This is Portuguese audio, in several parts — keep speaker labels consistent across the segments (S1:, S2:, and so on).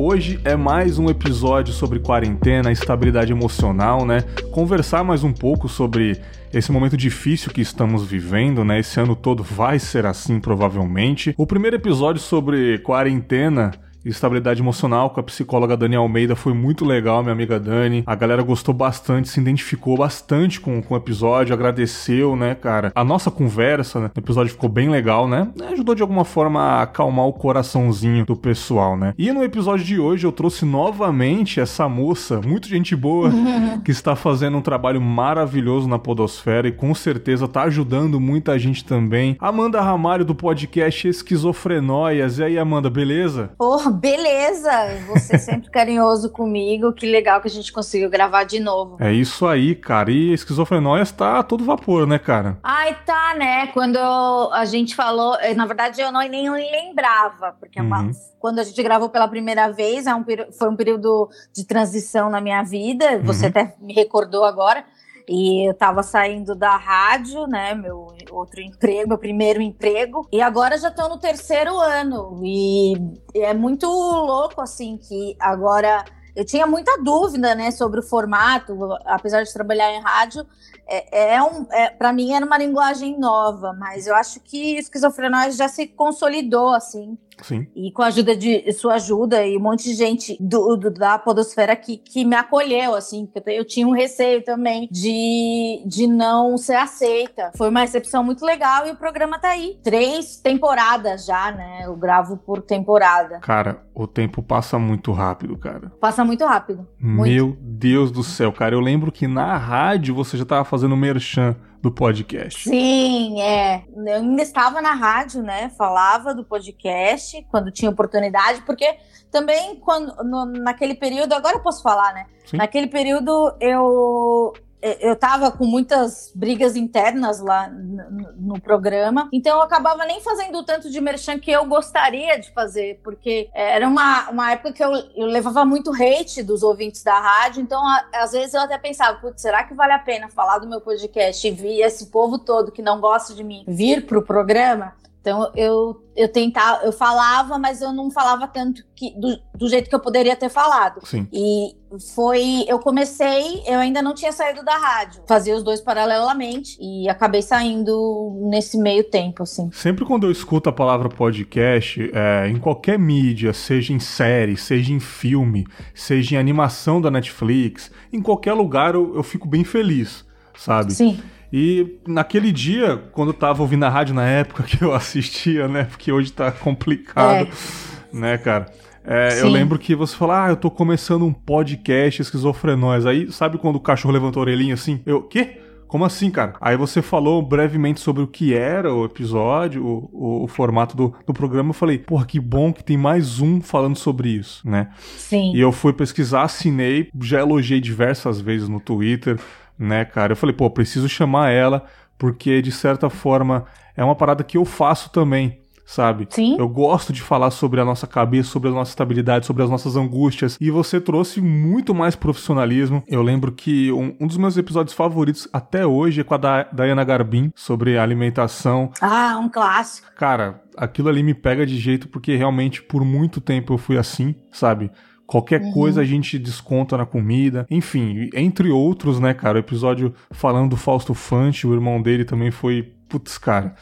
S1: Hoje é mais um episódio sobre quarentena, estabilidade emocional, né? Conversar mais um pouco sobre esse momento difícil que estamos vivendo, né? Esse ano todo vai ser assim, provavelmente. O primeiro episódio sobre quarentena estabilidade emocional com a psicóloga Dani Almeida foi muito legal, minha amiga Dani. A galera gostou bastante, se identificou bastante com, com o episódio, agradeceu, né, cara? A nossa conversa, né? O episódio ficou bem legal, né? Ajudou de alguma forma a acalmar o coraçãozinho do pessoal, né? E no episódio de hoje eu trouxe novamente essa moça, muito gente boa, que está fazendo um trabalho maravilhoso na Podosfera e com certeza tá ajudando muita gente também. Amanda Ramalho do podcast Esquizofrenóias. E aí, Amanda, beleza?
S2: Porra, beleza! Você sempre carinhoso comigo. Que legal que a gente conseguiu gravar de novo.
S1: É isso aí, cara. E esquizofrenóias tá todo vapor, né, cara?
S2: Ai, tá, né? Quando a gente falou, eh, na verdade eu não nem lembrava, porque é uhum. quando a gente gravou pela primeira vez, é foi um período de transição na minha vida. Você uhum. até me recordou agora. E eu tava saindo da rádio, né? Meu outro emprego, meu primeiro emprego. E agora já tô no terceiro ano. E é muito louco, assim, que agora. Eu tinha muita dúvida, né, sobre o formato, apesar de trabalhar em rádio, é, é um, é, para mim era uma linguagem nova, mas eu acho que esquizofrenóide já se consolidou, assim,
S1: Sim.
S2: E com a ajuda de sua ajuda e um monte de gente do, do da podosfera que, que me acolheu, assim, porque eu tinha um receio também de, de não ser aceita. Foi uma recepção muito legal e o programa tá aí. Três temporadas já, né? Eu gravo por temporada.
S1: Cara, o tempo passa muito rápido, cara.
S2: Passa muito rápido.
S1: Muito. Meu Deus do céu, cara. Eu lembro que na rádio você já tava fazendo merchan do podcast.
S2: Sim, é. Eu ainda estava na rádio, né? Falava do podcast quando tinha oportunidade, porque também quando no, naquele período, agora eu posso falar, né? Sim. Naquele período eu eu tava com muitas brigas internas lá no, programa, então eu acabava nem fazendo o tanto de merchan que eu gostaria de fazer, porque era uma, uma época que eu, eu levava muito hate dos ouvintes da rádio, então a, às vezes eu até pensava, putz, será que vale a pena falar do meu podcast e vir esse povo todo que não gosta de mim vir pro programa? Então eu, eu tentava, eu falava, mas eu não falava tanto que, do, do jeito que eu poderia ter falado.
S1: Sim.
S2: E foi, eu comecei, eu ainda não tinha saído da rádio, fazia os dois paralelamente e acabei saindo nesse meio tempo, assim.
S1: Sempre quando eu escuto a palavra podcast, é, em qualquer mídia, seja em série, seja em filme, seja em animação da Netflix, em qualquer lugar eu, eu fico bem feliz, sabe?
S2: Sim.
S1: E naquele dia, quando eu tava ouvindo a rádio na época que eu assistia, né? Porque hoje tá complicado, é. né, cara? É, eu lembro que você falou, ah, eu tô começando um podcast esquizofrenóis. Aí, sabe quando o cachorro levantou a orelhinha assim? Eu, quê? Como assim, cara? Aí você falou brevemente sobre o que era o episódio, o, o, o, formato do, do programa. Eu falei, porra, que bom que tem mais um falando sobre isso, né?
S2: Sim.
S1: E eu fui pesquisar, assinei, já elogiei diversas vezes no Twitter né, cara? Eu falei, pô, preciso chamar ela, porque de certa forma é uma parada que eu faço também, sabe?
S2: Sim.
S1: Eu gosto de falar sobre a nossa cabeça, sobre a nossa estabilidade, sobre as nossas angústias. E você trouxe muito mais profissionalismo. Eu lembro que um, um dos meus episódios favoritos até hoje é com a da Diana Garbin, sobre alimentação.
S2: Ah, um clássico.
S1: Cara, aquilo ali me pega de jeito porque realmente por muito tempo eu fui assim, sabe? Qualquer uhum. coisa a gente desconta na comida. Enfim, entre outros, né, cara? O episódio falando do Fausto Fante, o irmão dele também foi. Putz, cara.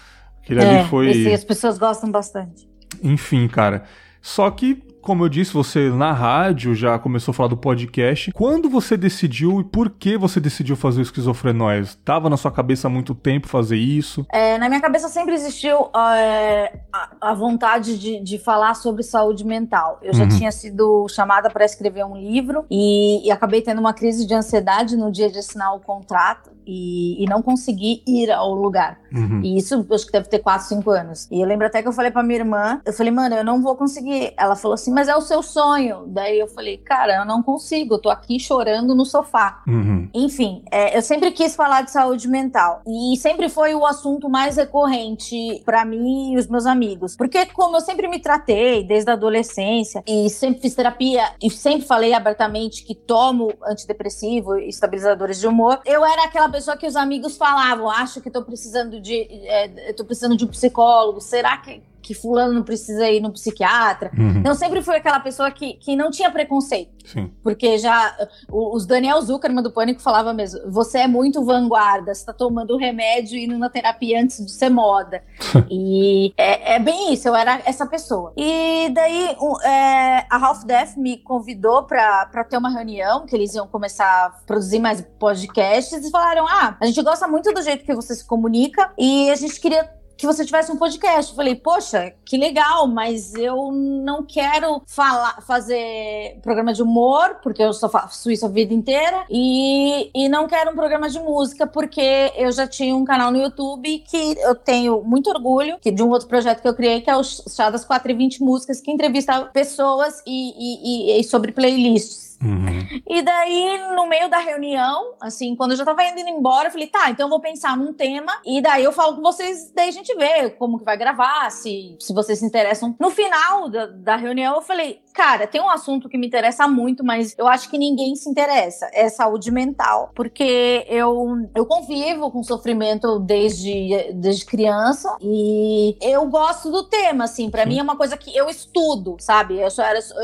S1: Aquele é, ali foi.
S2: Esse, as pessoas gostam bastante.
S1: Enfim, cara. Só que como eu disse, você na rádio já começou a falar do podcast. Quando você decidiu e por que você decidiu fazer o Esquizofrenóis? Tava na sua cabeça há muito tempo fazer isso?
S2: É, na minha cabeça sempre existiu é, a, a, vontade de, de, falar sobre saúde mental. Eu já uhum. tinha sido chamada para escrever um livro e, e acabei tendo uma crise de ansiedade no dia de assinar o contrato e, e não consegui ir ao lugar. Uhum. E isso acho que deve ter 4, 5 anos. E eu lembro até que eu falei pra minha irmã, eu falei, mano, eu não vou conseguir. Ela falou assim, mas é o seu sonho. Daí eu falei, cara, eu não consigo, eu tô aqui chorando no sofá.
S1: Uhum.
S2: Enfim, é, eu sempre quis falar de saúde mental. E sempre foi o assunto mais recorrente para mim e os meus amigos. Porque, como eu sempre me tratei desde a adolescência e sempre fiz terapia e sempre falei abertamente que tomo antidepressivo e estabilizadores de humor, eu era aquela pessoa que os amigos falavam: acho que tô precisando de. É, precisando de um psicólogo. Será que que fulano não precisa ir no psiquiatra. Uhum. Então sempre fui aquela pessoa que, que não tinha preconceito. Sim. Porque já os Daniel Zuckerman do Pânico falava mesmo, você é muito vanguarda, você tá tomando remédio e indo na terapia antes de ser moda. e é, é, bem isso, eu era essa pessoa. E daí um, é, a Half Death me convidou para ter uma reunião, que eles iam começar a produzir mais podcasts, e falaram, ah, a gente gosta muito do jeito que você se comunica, e a gente queria que você tivesse um podcast. Eu falei, poxa, que legal, mas eu não quero falar, fazer programa de humor, porque eu só faço isso a vida inteira, e, e não quero um programa de música, porque eu já tinha um canal no YouTube que eu tenho muito orgulho que, de um outro projeto que eu criei, que é o Chá das 4 e 20 Músicas, que entrevista pessoas e, e, e sobre playlists. Uhum. E daí, no meio da reunião, assim, quando eu já tava indo embora, eu falei, tá, então eu vou pensar num tema e daí eu falo com vocês, daí a gente vê como que vai gravar, se, se vocês se interessam. No final da, da reunião, eu falei, cara, tem um assunto que me interessa muito, mas eu acho que ninguém se interessa, é saúde mental. Porque eu, eu convivo com sofrimento desde, desde criança e eu gosto do tema, assim, para mim é uma coisa que eu estudo, sabe? Eu,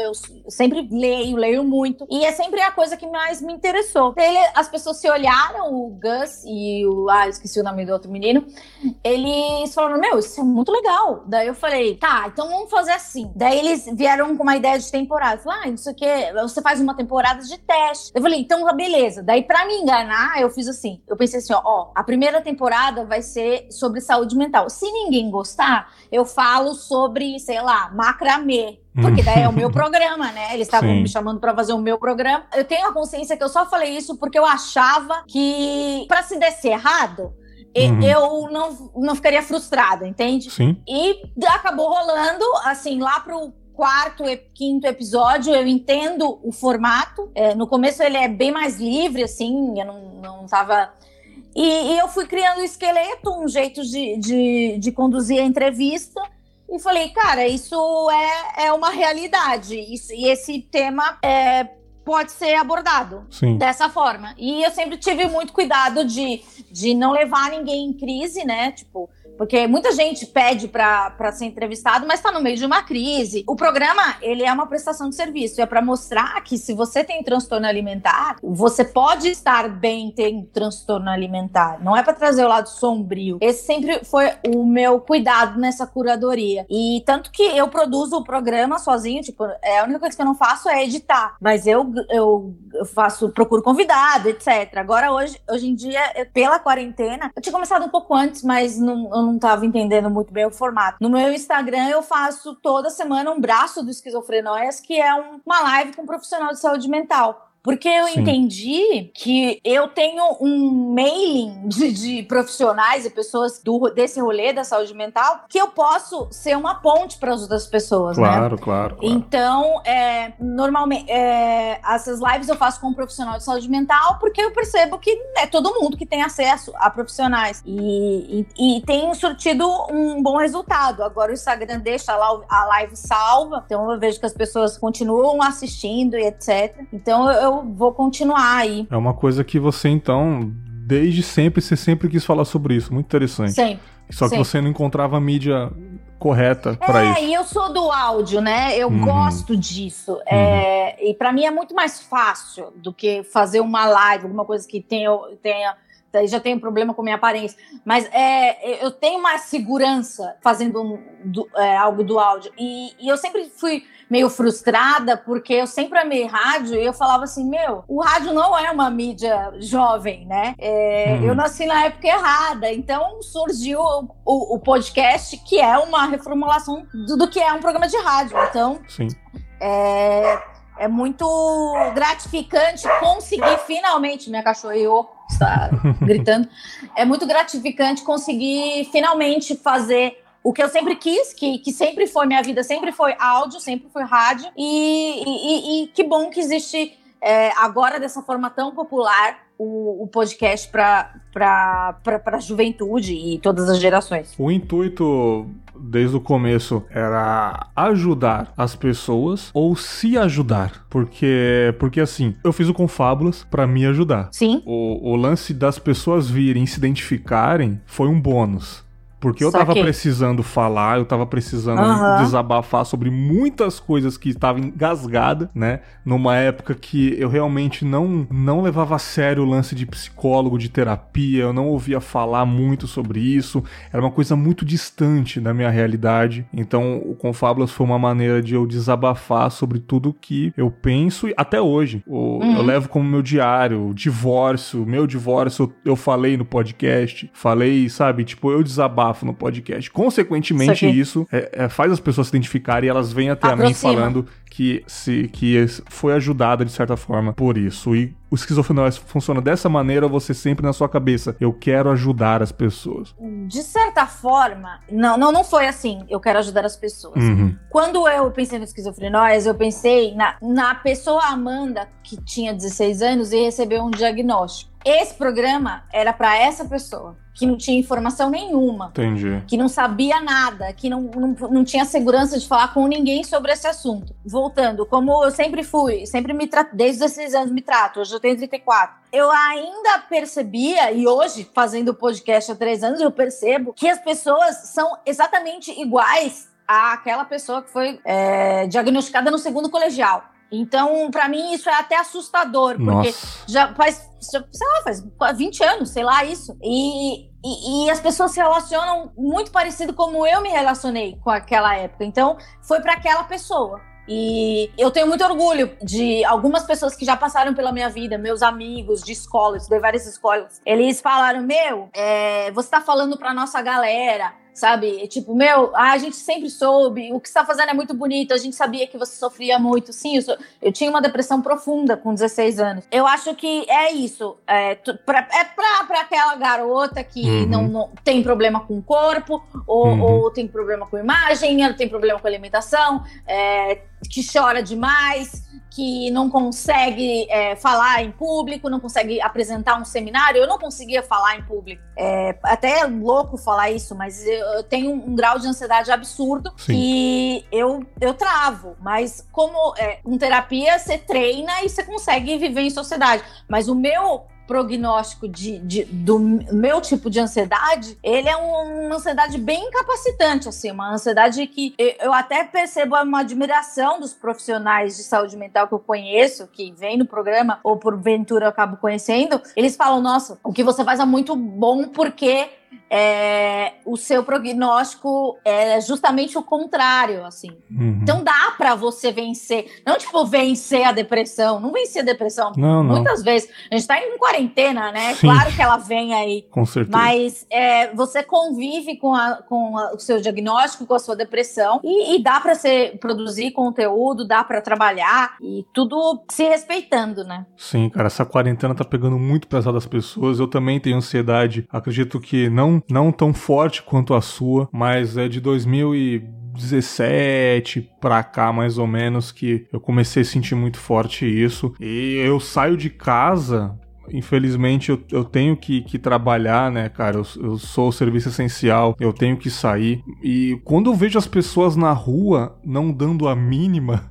S2: eu sempre leio, leio muito muito. E é sempre a coisa que mais me interessou. Ele, as pessoas se olharam, o Gus e o. Ah, esqueci o nome do outro menino. Eles falaram: Meu, isso é muito legal. Daí eu falei: Tá, então vamos fazer assim. Daí eles vieram com uma ideia de temporada. Falaram: Ah, isso aqui, você faz uma temporada de teste. Eu falei: Então, beleza. Daí, pra me enganar, eu fiz assim. Eu pensei assim: Ó, ó a primeira temporada vai ser sobre saúde mental. Se ninguém gostar, eu falo sobre, sei lá, macramê. Porque daí é o meu programa, né? Eles estavam me chamando para fazer o meu programa. Eu tenho a consciência que eu só falei isso porque eu achava que para se desse errado, uhum. eu não, não ficaria frustrada, entende? Sim. E acabou rolando, assim, lá pro quarto e quinto episódio, eu entendo o formato. É, no começo ele é bem mais livre, assim, eu não, não tava. E, e eu fui criando um esqueleto, um jeito de, de, de conduzir a entrevista e falei, cara, isso é, é uma realidade. Isso, e esse tema é, pode ser abordado Sim. dessa forma. E eu sempre tive muito cuidado de, de não levar ninguém em crise, né? Tipo, porque muita gente pede para ser entrevistado, mas está no meio de uma crise. O programa, ele é uma prestação de serviço. É para mostrar que se você tem transtorno alimentar, você pode estar bem tendo transtorno alimentar. Não é para trazer o lado sombrio. Esse sempre foi o meu cuidado nessa curadoria. E tanto que eu produzo o programa sozinho, tipo, é a única coisa que eu não faço é editar. Mas eu, eu faço, procuro convidado, etc. Agora, hoje, hoje em dia, pela quarentena, eu tinha começado um pouco antes, mas não, eu não estava entendendo muito bem o formato. No meu Instagram, eu faço toda semana um braço do Esquizofrenóias, que é um, uma live com um profissional de saúde mental. Porque eu Sim. entendi que eu tenho um mailing de, de, profissionais e pessoas do, desse rolê da saúde mental que eu posso ser uma ponte para as outras pessoas,
S1: claro, né? Claro, claro.
S2: Então, é, normalmente, é, essas lives eu faço com um profissional de saúde mental porque eu percebo que é todo mundo que tem acesso a profissionais. E, e, e tem surtido um bom resultado. Agora o Instagram deixa lá a live salva, então eu vejo que as pessoas continuam assistindo e etc. Então eu eu vou continuar aí.
S1: É uma coisa que você, então, desde sempre, você sempre quis falar sobre isso. Muito interessante.
S2: Sempre.
S1: Só que sempre. você não encontrava mídia correta para
S2: é,
S1: isso.
S2: É, e eu sou do áudio, né? Eu uhum. gosto disso. É, uhum. É, e para mim é muito mais fácil do que fazer uma live, alguma coisa que tenha, tenha daí já tenho problema com minha aparência. Mas é, eu tenho uma segurança fazendo um, do, é, algo do áudio. E, e, eu sempre fui meio frustrada, porque eu sempre amei rádio e eu falava assim: meu, o rádio não é uma mídia jovem, né? É, hum. Eu nasci na época errada. Então surgiu o, o, o podcast, que é uma reformulação do, do, que é um programa de rádio. Então. Sim. É, é muito gratificante conseguir finalmente, minha cachorro está gritando, é muito gratificante conseguir finalmente fazer o que eu sempre quis, que, que sempre foi minha vida, sempre foi áudio, sempre foi rádio, e, e, e que bom que existe é, agora dessa forma tão popular o, o podcast para a juventude e todas as gerações.
S1: O intuito desde o começo era ajudar as pessoas ou se ajudar. Porque, porque assim, eu fiz o Confábulas para me ajudar.
S2: Sim.
S1: O, o lance das pessoas virem se identificarem foi um bônus. Porque eu tava precisando falar, eu tava precisando uhum. desabafar sobre muitas coisas que estavam engasgada, né? Numa época que eu realmente não, não levava a sério o lance de psicólogo, de terapia, eu não ouvia falar muito sobre isso, era uma coisa muito distante da minha realidade. Então, o Confábulas foi uma maneira de eu desabafar sobre tudo que eu penso e até hoje. O, uhum. Eu levo como meu diário, o divórcio, meu divórcio, eu falei no podcast, falei, sabe, tipo, eu desabafo desabafo no podcast. Consequentemente, isso, isso é, é, faz as pessoas se identificarem e elas vêm até Aproxima. a mim falando que, se, que foi ajudada de certa forma por isso. E o esquizofrenóis funciona dessa maneira, você sempre na sua cabeça, eu quero ajudar as pessoas.
S2: De certa forma, não, não, não foi assim, eu quero ajudar as pessoas. Uhum. Quando eu pensei no esquizofrenóis, eu pensei na, na pessoa Amanda, que tinha 16 anos e recebeu um diagnóstico. Esse programa era para essa pessoa que não tinha informação nenhuma.
S1: Entendi.
S2: Que não sabia nada, que não, não, não tinha segurança de falar com ninguém sobre esse assunto. Voltando, como eu sempre fui, sempre me trato, desde 16 anos me trato, hoje eu tenho 34. Eu ainda percebia, e hoje, fazendo o podcast há três anos, eu percebo que as pessoas são exatamente iguais àquela pessoa que foi é, diagnosticada no segundo colegial. Então, para mim, isso é até assustador, porque Nossa. já faz, sei lá, faz 20 anos, sei lá, isso. E, e, e, as pessoas se relacionam muito parecido como eu me relacionei com aquela época. Então, foi para aquela pessoa. E eu tenho muito orgulho de algumas pessoas que já passaram pela minha vida, meus amigos de escola, estudei várias escolas. Eles falaram: Meu, é, você tá falando pra nossa galera sabe? Tipo, meu, a gente sempre soube, o que você tá fazendo é muito bonito, a gente sabia que você sofria muito. Sim, eu, eu tinha uma depressão profunda com 16 anos. Eu acho que é isso. É, pra, é pra, pra aquela garota que uhum. não, não, tem problema com o corpo, ou, uhum. ou tem problema com imagem, ela tem problema com alimentação, é, que chora demais que não consegue é, falar em público, não consegue apresentar um seminário. Eu não conseguia falar em público. É, até é louco falar isso, mas eu, eu tenho um, um, grau de ansiedade absurdo Sim. e eu, eu travo. Mas como é, com terapia, você treina e você consegue viver em sociedade. Mas o meu prognóstico de, de, do meu tipo de ansiedade, ele é um, uma ansiedade bem incapacitante, assim, uma ansiedade que eu até percebo uma admiração dos profissionais de saúde mental que eu conheço, que vem no programa, ou por ventura eu acabo conhecendo, eles falam, nossa, o que você faz é muito bom porque é, o seu prognóstico é justamente o contrário, assim. Uhum. Então dá para você vencer, não tipo vencer a depressão, não vencer a depressão.
S1: Não, não.
S2: Muitas vezes a gente tá em quarentena, né? Sim. Claro que ela vem aí.
S1: Com certeza.
S2: Mas é, você convive com, a, com a, o seu diagnóstico, com a sua depressão e, e dá para você produzir conteúdo, dá para trabalhar e tudo se respeitando, né?
S1: Sim, cara, essa quarentena tá pegando muito pesado as pessoas. Eu também tenho ansiedade. Acredito que não não, não tão forte quanto a sua, mas é de 2017 pra cá, mais ou menos, que eu comecei a sentir muito forte isso. E eu saio de casa infelizmente eu, eu tenho que, que, trabalhar, né, cara? Eu, eu, sou o serviço essencial, eu tenho que sair. E quando eu vejo as pessoas na rua não dando a mínima,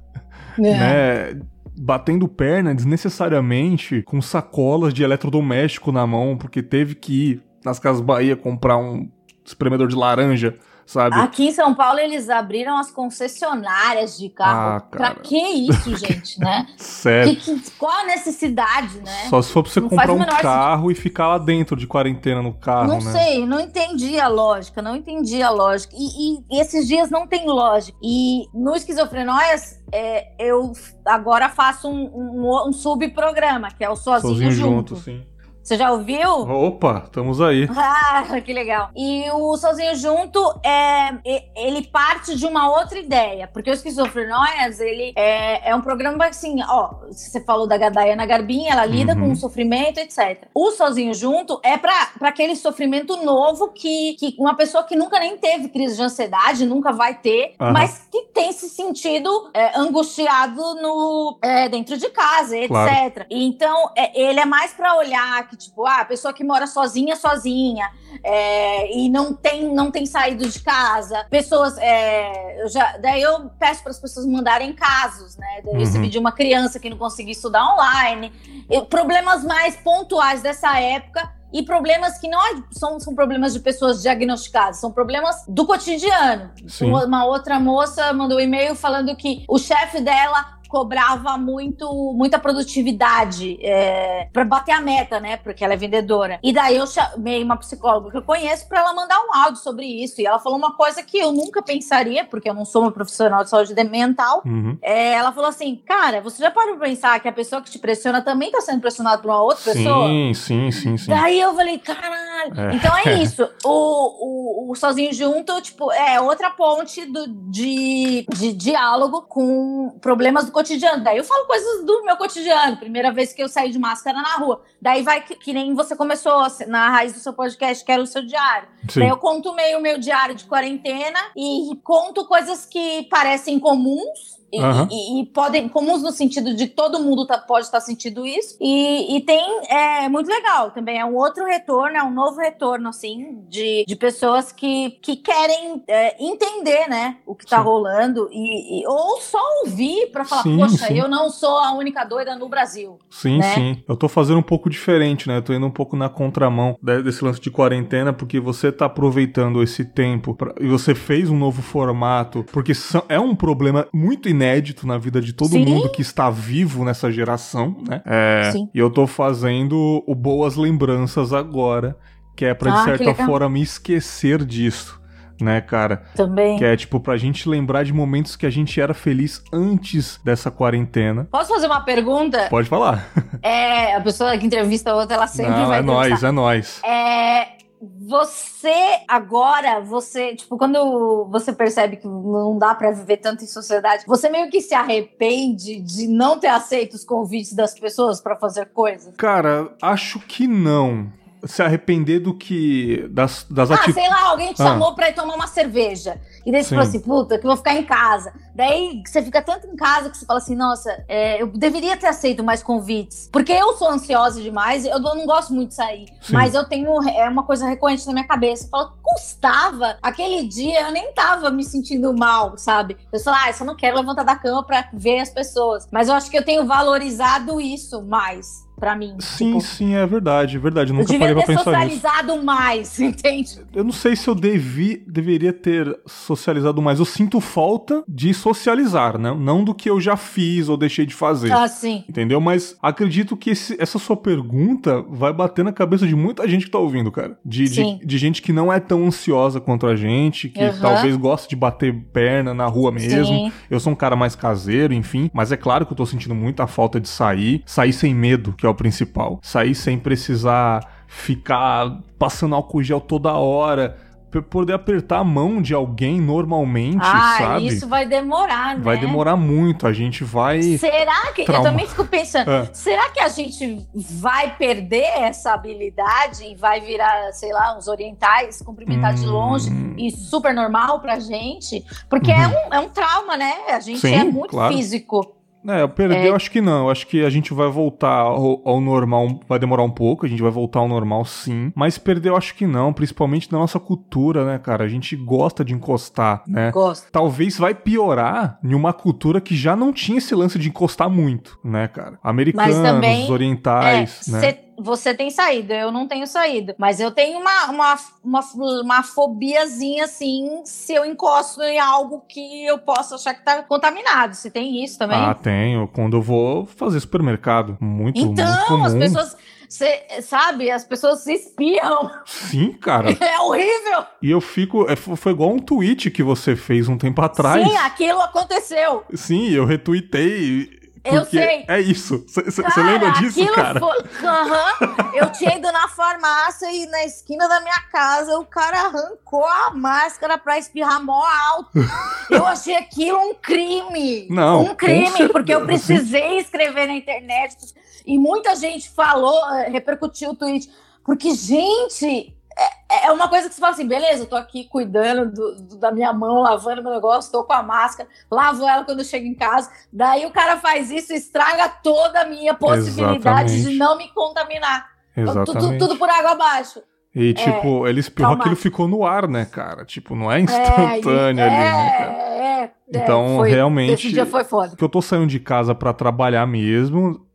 S1: é. né? Batendo perna desnecessariamente com sacolas de eletrodoméstico na mão, porque teve que ir nas Casas Bahia comprar um espremedor de laranja, sabe?
S2: Aqui em São Paulo eles abriram as concessionárias de carro. Ah, pra que isso, gente, né?
S1: Sério.
S2: Que, que, qual a necessidade, né?
S1: Só se for pra você não comprar um carro sentido. e ficar lá dentro de quarentena no carro,
S2: não
S1: né?
S2: Sei, não entendi a lógica, não entendi a lógica. E, e, e esses dias não tem lógica. E no Esquizofrenóias, é, eu agora faço um, um, um subprograma, que é o Sozinho, Sozinho Junto. junto sim Você já ouviu?
S1: Opa, estamos aí.
S2: Ah, que legal. E o Sozinho Junto, é, ele parte de uma outra ideia, porque o Esquizofrenóias, ele é, é um programa assim, ó, você falou da Dayana Garbin, ela lida uhum. com o sofrimento, etc. O Sozinho Junto é para aquele sofrimento novo que, que uma pessoa que nunca nem teve crise de ansiedade, nunca vai ter, uhum. mas que tem se sentido é, angustiado no, é, dentro de casa, etc. Claro. Então, é, ele é mais para olhar que, tipo, ah, a pessoa que mora sozinha, sozinha, é, e não tem, não tem saído de casa. Pessoas, é, eu já, daí eu peço para as pessoas mandarem casos, né? Daí eu recebi uhum. de uma criança que não conseguia estudar online. Eu, problemas mais pontuais dessa época e problemas que não é, são, são problemas de pessoas diagnosticadas, são problemas do cotidiano. Uma, uma outra moça mandou um e-mail falando que o chefe dela cobrava muito, muita produtividade é, para bater a meta, né? Porque ela é vendedora. E daí eu chamei uma psicóloga que eu conheço para ela mandar um áudio sobre isso. E ela falou uma coisa que eu nunca pensaria, porque eu não sou uma profissional de saúde mental. Uhum. É, ela falou assim: Cara, você já parou pra pensar que a pessoa que te pressiona também tá sendo pressionada por uma outra
S1: sim,
S2: pessoa?
S1: Sim, sim, sim, sim.
S2: Daí eu falei: Caralho. É. Então é isso. O, o, o, Sozinho Junto, tipo, é outra ponte do, de, de diálogo com problemas do cotidiano. Daí eu falo coisas do meu cotidiano. Primeira vez que eu saí de máscara na rua. Daí vai que, que nem você começou na raiz do seu podcast, que era o seu diário. Sim. Daí eu conto meio o meu diário de quarentena e conto coisas que parecem comuns e, uhum. e, e, podem, comuns no sentido de todo mundo tá, pode estar sentindo isso. E, e, tem, é muito legal também. É um outro retorno, é um novo retorno, assim, de, de pessoas que, que querem é, entender, né, o que tá sim. rolando. E, e, ou só ouvir para falar, sim, poxa, sim. eu não sou a única doida no Brasil.
S1: Sim, né? sim. Eu tô fazendo um pouco diferente, né? Eu tô indo um pouco na contramão desse lance de quarentena, porque você tá aproveitando esse tempo pra, e você fez um novo formato, porque são, é um problema muito inédito inédito na vida de todo Sim. mundo que está vivo nessa geração, né? É, e eu tô fazendo o Boas Lembranças agora, que é pra, de ah, certa forma, me esquecer disso né, cara?
S2: Também.
S1: Que é tipo pra gente lembrar de momentos que a gente era feliz antes dessa quarentena.
S2: Posso fazer uma pergunta?
S1: Pode falar.
S2: É, a pessoa que entrevista a outra, ela sempre Não, vai
S1: É nós, é nós.
S2: É, você agora, você, tipo, quando você percebe que não dá para viver tanto em sociedade, você meio que se arrepende de não ter aceito os convites das pessoas para fazer coisas?
S1: Cara, acho que não se arrepender do que. das, das
S2: Ah, ati... sei lá, alguém te ah. chamou pra ir tomar uma cerveja. E daí você falou assim, puta, que eu vou ficar em casa. Daí você fica tanto em casa que você fala assim, nossa, é, eu deveria ter aceito mais convites. Porque eu sou ansiosa demais, eu não gosto muito de sair. Sim. Mas eu tenho é uma coisa recorrente na minha cabeça. Eu falo, custava aquele dia, eu nem tava me sentindo mal, sabe? Eu falo, ah, eu só não quero levantar da cama pra ver as pessoas. Mas eu acho que eu tenho valorizado isso mais para mim.
S1: Sim, tipo, sim, é verdade, é verdade. Eu nunca eu parei pra pensar
S2: socializado nisso. mais, entende?
S1: Eu não sei se eu devi, deveria ter socializado mais. Eu sinto falta de socializar, né? Não do que eu já fiz ou deixei de fazer.
S2: Ah, sim.
S1: Entendeu? Mas acredito que esse, essa sua pergunta vai bater na cabeça de muita gente que tá ouvindo, cara. De, de, de, gente que não é tão ansiosa quanto a gente, que uhum. talvez goste de bater perna na rua mesmo. Sim. Eu sou um cara mais caseiro, enfim. Mas é claro que eu tô sentindo muita falta de sair. Sair sem medo, que é o principal. Sair sem precisar ficar passando álcool gel toda hora poder apertar a mão de alguém normalmente, ah, sabe?
S2: isso vai demorar, né?
S1: Vai demorar muito, a gente vai...
S2: Será que... Trauma... Eu também fico pensando, é. será que a gente vai perder essa habilidade e vai virar, sei lá, uns orientais, cumprimentar hum... de longe e super normal pra gente? Porque é uhum. é, um, é um trauma, né? A gente Sim, é muito claro. físico.
S1: É, perder é. eu acho que não. Eu acho que a gente vai voltar ao, ao, normal, vai demorar um pouco, a gente vai voltar ao normal sim. Mas perder eu acho que não, principalmente na nossa cultura, né, cara? A gente gosta de encostar, né?
S2: Gosta.
S1: Talvez vai piorar em uma cultura que já não tinha esse lance de encostar muito, né, cara? Americanos, também, orientais, é, né?
S2: Você tem saído, eu não tenho saído. Mas eu tenho uma, uma, uma, uma fobiazinha, assim, se eu encosto em algo que eu posso achar que tá contaminado. Você tem isso também?
S1: Ah, tenho. Quando eu vou fazer supermercado. Muito, então, muito comum.
S2: as pessoas... Você sabe, as pessoas se espiam.
S1: Sim, cara.
S2: É horrível.
S1: E eu fico. É, foi igual um tweet que você fez um tempo atrás.
S2: Sim, aquilo aconteceu.
S1: Sim, eu retuitei
S2: Eu sei.
S1: É isso. Você lembra disso, cara? Foi...
S2: Uhum. Eu tinha ido na farmácia e na esquina da minha casa o cara arrancou a máscara pra espirrar mó alto. Eu achei aquilo um crime.
S1: Não.
S2: Um crime, porque eu precisei escrever na internet. E muita gente falou, eh, repercutiu o tweet. Porque, gente, é, é uma coisa que você fala assim, beleza, eu tô aqui cuidando do, do, da minha mão, lavando meu negócio, tô com a máscara, lavo ela quando eu chego em casa. Daí o cara faz isso, estraga toda a minha possibilidade Exatamente. de não me contaminar. Exatamente. Tudo, tudo por água abaixo.
S1: E, é, tipo, é, ele espirrou aquilo ficou no ar, né, cara? Tipo, não é instantâneo é, ali, né, cara? É, é então, foi, realmente. Esse
S2: dia foi foda.
S1: Que eu tô saindo de casa para trabalhar mesmo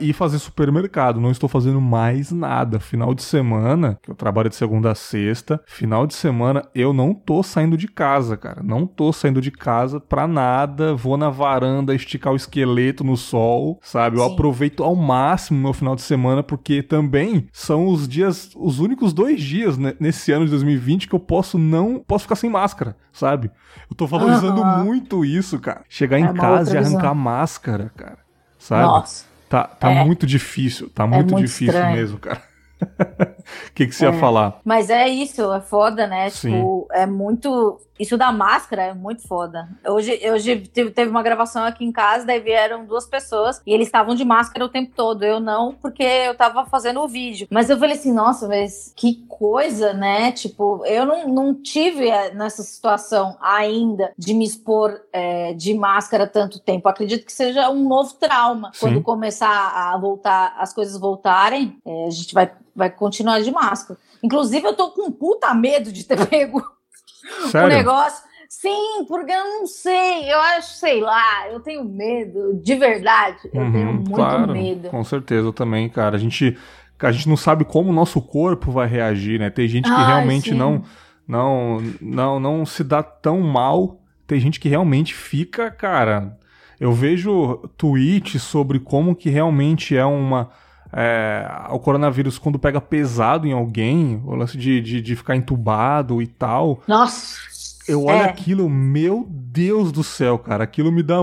S1: e fazer supermercado. Não estou fazendo mais nada. Final de semana, que eu trabalho de segunda a sexta, final de semana eu não tô saindo de casa, cara. Não tô saindo de casa pra nada. Vou na varanda esticar o esqueleto no sol, sabe? Eu Sim. aproveito ao máximo meu final de semana porque também são os dias, os únicos dois dias né, nesse ano de 2020 que eu posso não, posso ficar sem máscara, sabe? Eu tô valorizando uhum. muito isso, cara. Chegar é em casa e arrancar máscara, cara. Sabe? Nossa. Tá, tá é, muito difícil, tá muito, é muito difícil estranho. mesmo, cara. O que, que você é. ia falar?
S2: Mas é isso, é foda, né? Sim. Tipo, é muito. Isso da máscara é muito foda. Hoje, hoje teve uma gravação aqui em casa, daí vieram duas pessoas e eles estavam de máscara o tempo todo. Eu não, porque eu tava fazendo o vídeo. Mas eu falei assim, nossa, mas que coisa, né? Tipo, eu não, não tive é, nessa situação ainda de me expor é, de máscara tanto tempo. Acredito que seja um novo trauma. Sim. Quando começar a voltar, as coisas voltarem, é, a gente vai, vai continuar de máscara. Inclusive, eu tô com um puta medo de ter pego Sério? o negócio. Sim, porque eu não sei, eu acho, sei lá, eu tenho medo, de verdade, eu uhum, tenho muito claro, medo.
S1: Com certeza, eu também, cara. A gente, a gente não sabe como o nosso corpo vai reagir, né? Tem gente que Ai, realmente não, não, não, não se dá tão mal. Tem gente que realmente fica, cara. Eu vejo tweets sobre como que realmente é uma é, o coronavírus, quando pega pesado em alguém, o lance de, de, de ficar entubado e tal.
S2: Nossa!
S1: Eu olho é. aquilo, meu Deus do céu, cara. Aquilo me dá.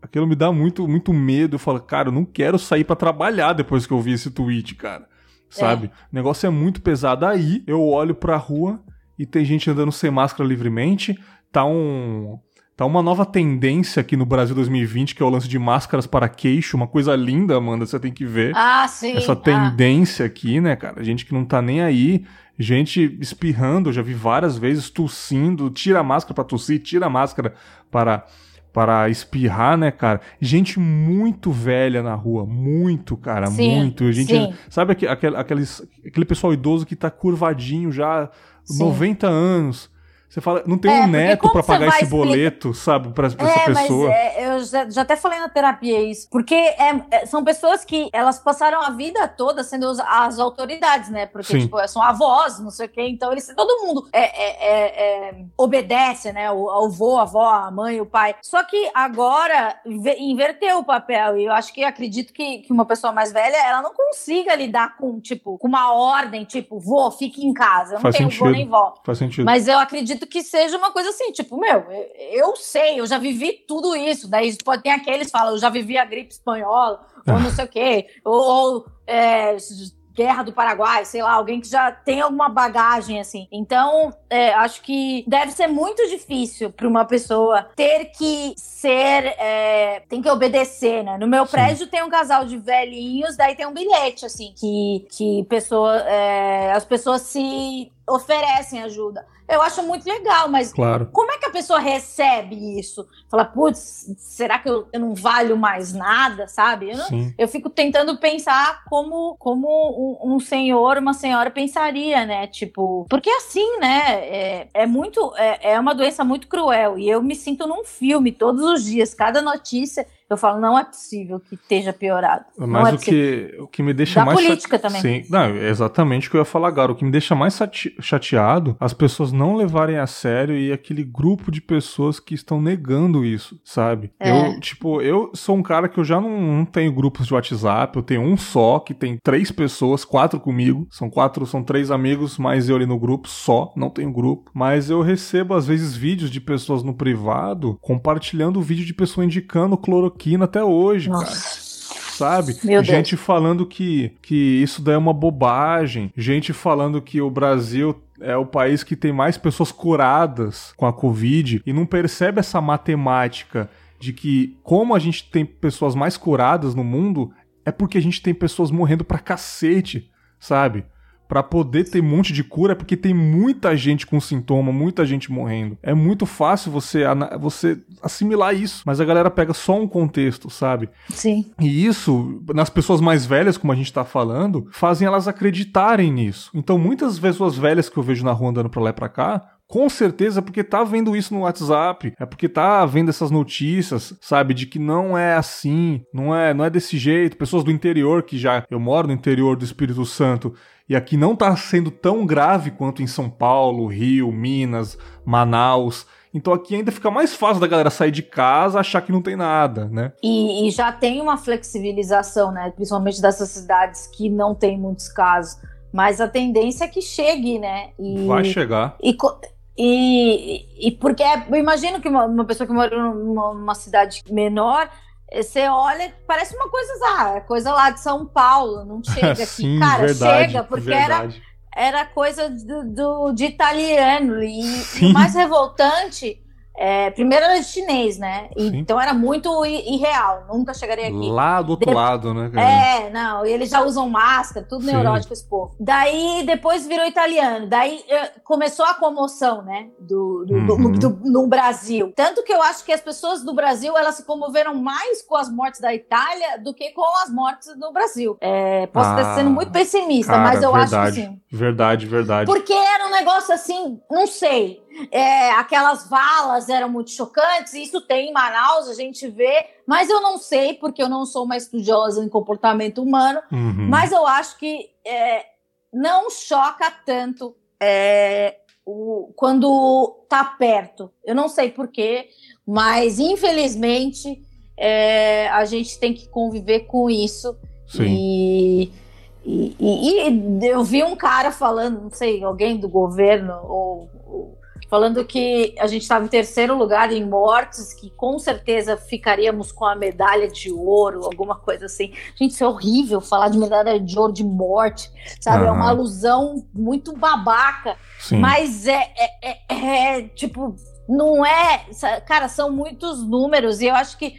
S1: Aquilo me dá muito, muito medo. Eu falo, cara, eu não quero sair para trabalhar depois que eu vi esse tweet, cara. Sabe? É. O negócio é muito pesado. Aí eu olho pra rua e tem gente andando sem máscara livremente. Tá um Tá uma nova tendência aqui no Brasil 2020, que é o lance de máscaras para queixo, uma coisa linda, Amanda, você tem que ver.
S2: Ah, sim.
S1: Essa tendência ah. aqui, né, cara? Gente que não tá nem aí, gente espirrando, eu já vi várias vezes tossindo, tira a máscara para tossir, tira a máscara para para espirrar, né, cara? Gente muito velha na rua, muito, cara, sim, muito. Gente, sim. sabe aquele, aqueles, aquele pessoal idoso que tá curvadinho já, sim. 90 anos você fala, não tem é, um neto para pagar esse explicar... boleto, sabe, para essa é, pessoa.
S2: Mas, é, eu já, já, até falei na terapia isso. Porque é, é, são pessoas que elas passaram a vida toda sendo as, as autoridades, né? Porque, Sim. tipo, são avós, não sei o quê. Então, eles, todo mundo é, é, obedece, né? O, o avô, a avó, a mãe, o pai. Só que agora inverteu o papel. E eu acho que acredito que, que uma pessoa mais velha, ela não consiga lidar com, tipo, com uma ordem, tipo, vô, fique em casa. Eu não Faz tenho sentido. vô nem vó.
S1: Faz sentido.
S2: Mas eu acredito acredito que seja uma coisa assim, tipo, meu, eu sei, eu já vivi tudo isso. Daí pode ter aqueles que falam, eu já vivi a gripe espanhola, ou não sei o quê, ou, ou é, Guerra do Paraguai, sei lá, alguém que já tem alguma bagagem assim. Então, é, acho que deve ser muito difícil para uma pessoa ter que ser, é, tem que obedecer, né? No meu Sim. prédio tem um casal de velhinhos, daí tem um bilhete assim que que pessoa, é, as pessoas se oferecem ajuda. Eu acho muito legal, mas
S1: claro.
S2: como é que a pessoa recebe isso? Fala, putz, será que eu, eu, não valho mais nada, sabe? Eu, não, eu fico tentando pensar como, como um, um, senhor, uma senhora pensaria, né? Tipo, porque assim, né? É, é muito. É, é uma doença muito cruel e eu me sinto num filme todos os dias, cada notícia eu falo, não é possível que esteja piorado.
S1: Mas
S2: é
S1: o, que, o que me deixa da mais.
S2: política também.
S1: Sim, não, é exatamente o que eu ia falar agora. O que me deixa mais chateado, as pessoas não levarem a sério e aquele grupo de pessoas que estão negando isso, sabe? É. Eu, tipo, eu sou um cara que eu já não, não tenho grupos de WhatsApp, eu tenho um só, que tem três pessoas, quatro comigo. São quatro, são três amigos, mais eu ali no grupo só, não tenho grupo. Mas eu recebo, às vezes, vídeos de pessoas no privado compartilhando vídeo de pessoa indicando cloro cloroquina até hoje, Nossa. cara sabe? Meu gente Deus. falando que, que isso daí é uma bobagem, gente falando que o Brasil é o país que tem mais pessoas curadas com a Covid e não percebe essa matemática de que, como a gente tem pessoas mais curadas no mundo, é porque a gente tem pessoas morrendo pra cacete, sabe? Para poder ter um monte de cura, é porque tem muita gente com sintoma, muita gente morrendo. É muito fácil você, você assimilar isso, mas a galera pega só um contexto, sabe?
S2: Sim.
S1: E isso, nas pessoas mais velhas, como a gente tá falando, fazem elas acreditarem nisso. Então, muitas pessoas velhas que eu vejo na rua andando pra lá e pra cá, com certeza é porque tá vendo isso no WhatsApp, é porque tá vendo essas notícias, sabe, de que não é assim, não é, não é desse jeito. Pessoas do interior que já eu moro no interior do Espírito Santo e aqui não tá sendo tão grave quanto em São Paulo, Rio, Minas, Manaus. Então aqui ainda fica mais fácil da galera sair de casa achar que não tem nada, né?
S2: E, e já tem uma flexibilização, né? Principalmente dessas cidades que não tem muitos casos. Mas a tendência é que chegue, né?
S1: E, Vai chegar.
S2: E, e, e porque é, eu imagino que uma, uma pessoa que mora numa, numa, cidade menor, você olha, parece uma coisa, ah, coisa lá de São Paulo, não chega aqui.
S1: Sim,
S2: Cara,
S1: verdade,
S2: chega, porque
S1: verdade.
S2: era, era coisa do, do de italiano. E, e o mais revoltante é, primeiro era chinês, né? E, então era muito irreal, nunca chegaria aqui.
S1: Lá do outro lado, né?
S2: Cara? É, não, e eles já usam máscara, tudo Sim. neurótico esse povo. Daí depois virou italiano, daí eh, começou a comoção, né? Do, do, uhum. do, do, no Brasil. Tanto que eu acho que as pessoas do Brasil elas se comoveram mais com as mortes da Itália do que com as mortes no Brasil. É, posso ah, estar sendo muito pessimista, cara, mas eu
S1: verdade,
S2: acho que sim.
S1: Verdade, verdade.
S2: Porque era um negócio assim, não sei é, aquelas valas eram muito chocantes, isso tem em Manaus, a gente vê, mas eu não sei, porque eu não sou uma estudiosa em comportamento humano, uhum. mas eu acho que é, não choca tanto é, o, quando tá perto. Eu não sei porquê, mas infelizmente é, a gente tem que conviver com isso. Sim. E, e, e, eu vi um cara falando, não sei, alguém do governo ou falando que a gente estava em terceiro lugar em mortes, que com certeza ficaríamos com a medalha de ouro, alguma coisa assim. Gente, isso é horrível falar de medalha de ouro de morte, sabe? Uhum. É uma alusão muito babaca, Sim. mas é, é, é, é, tipo, não é. Cara, são muitos números, e eu acho que,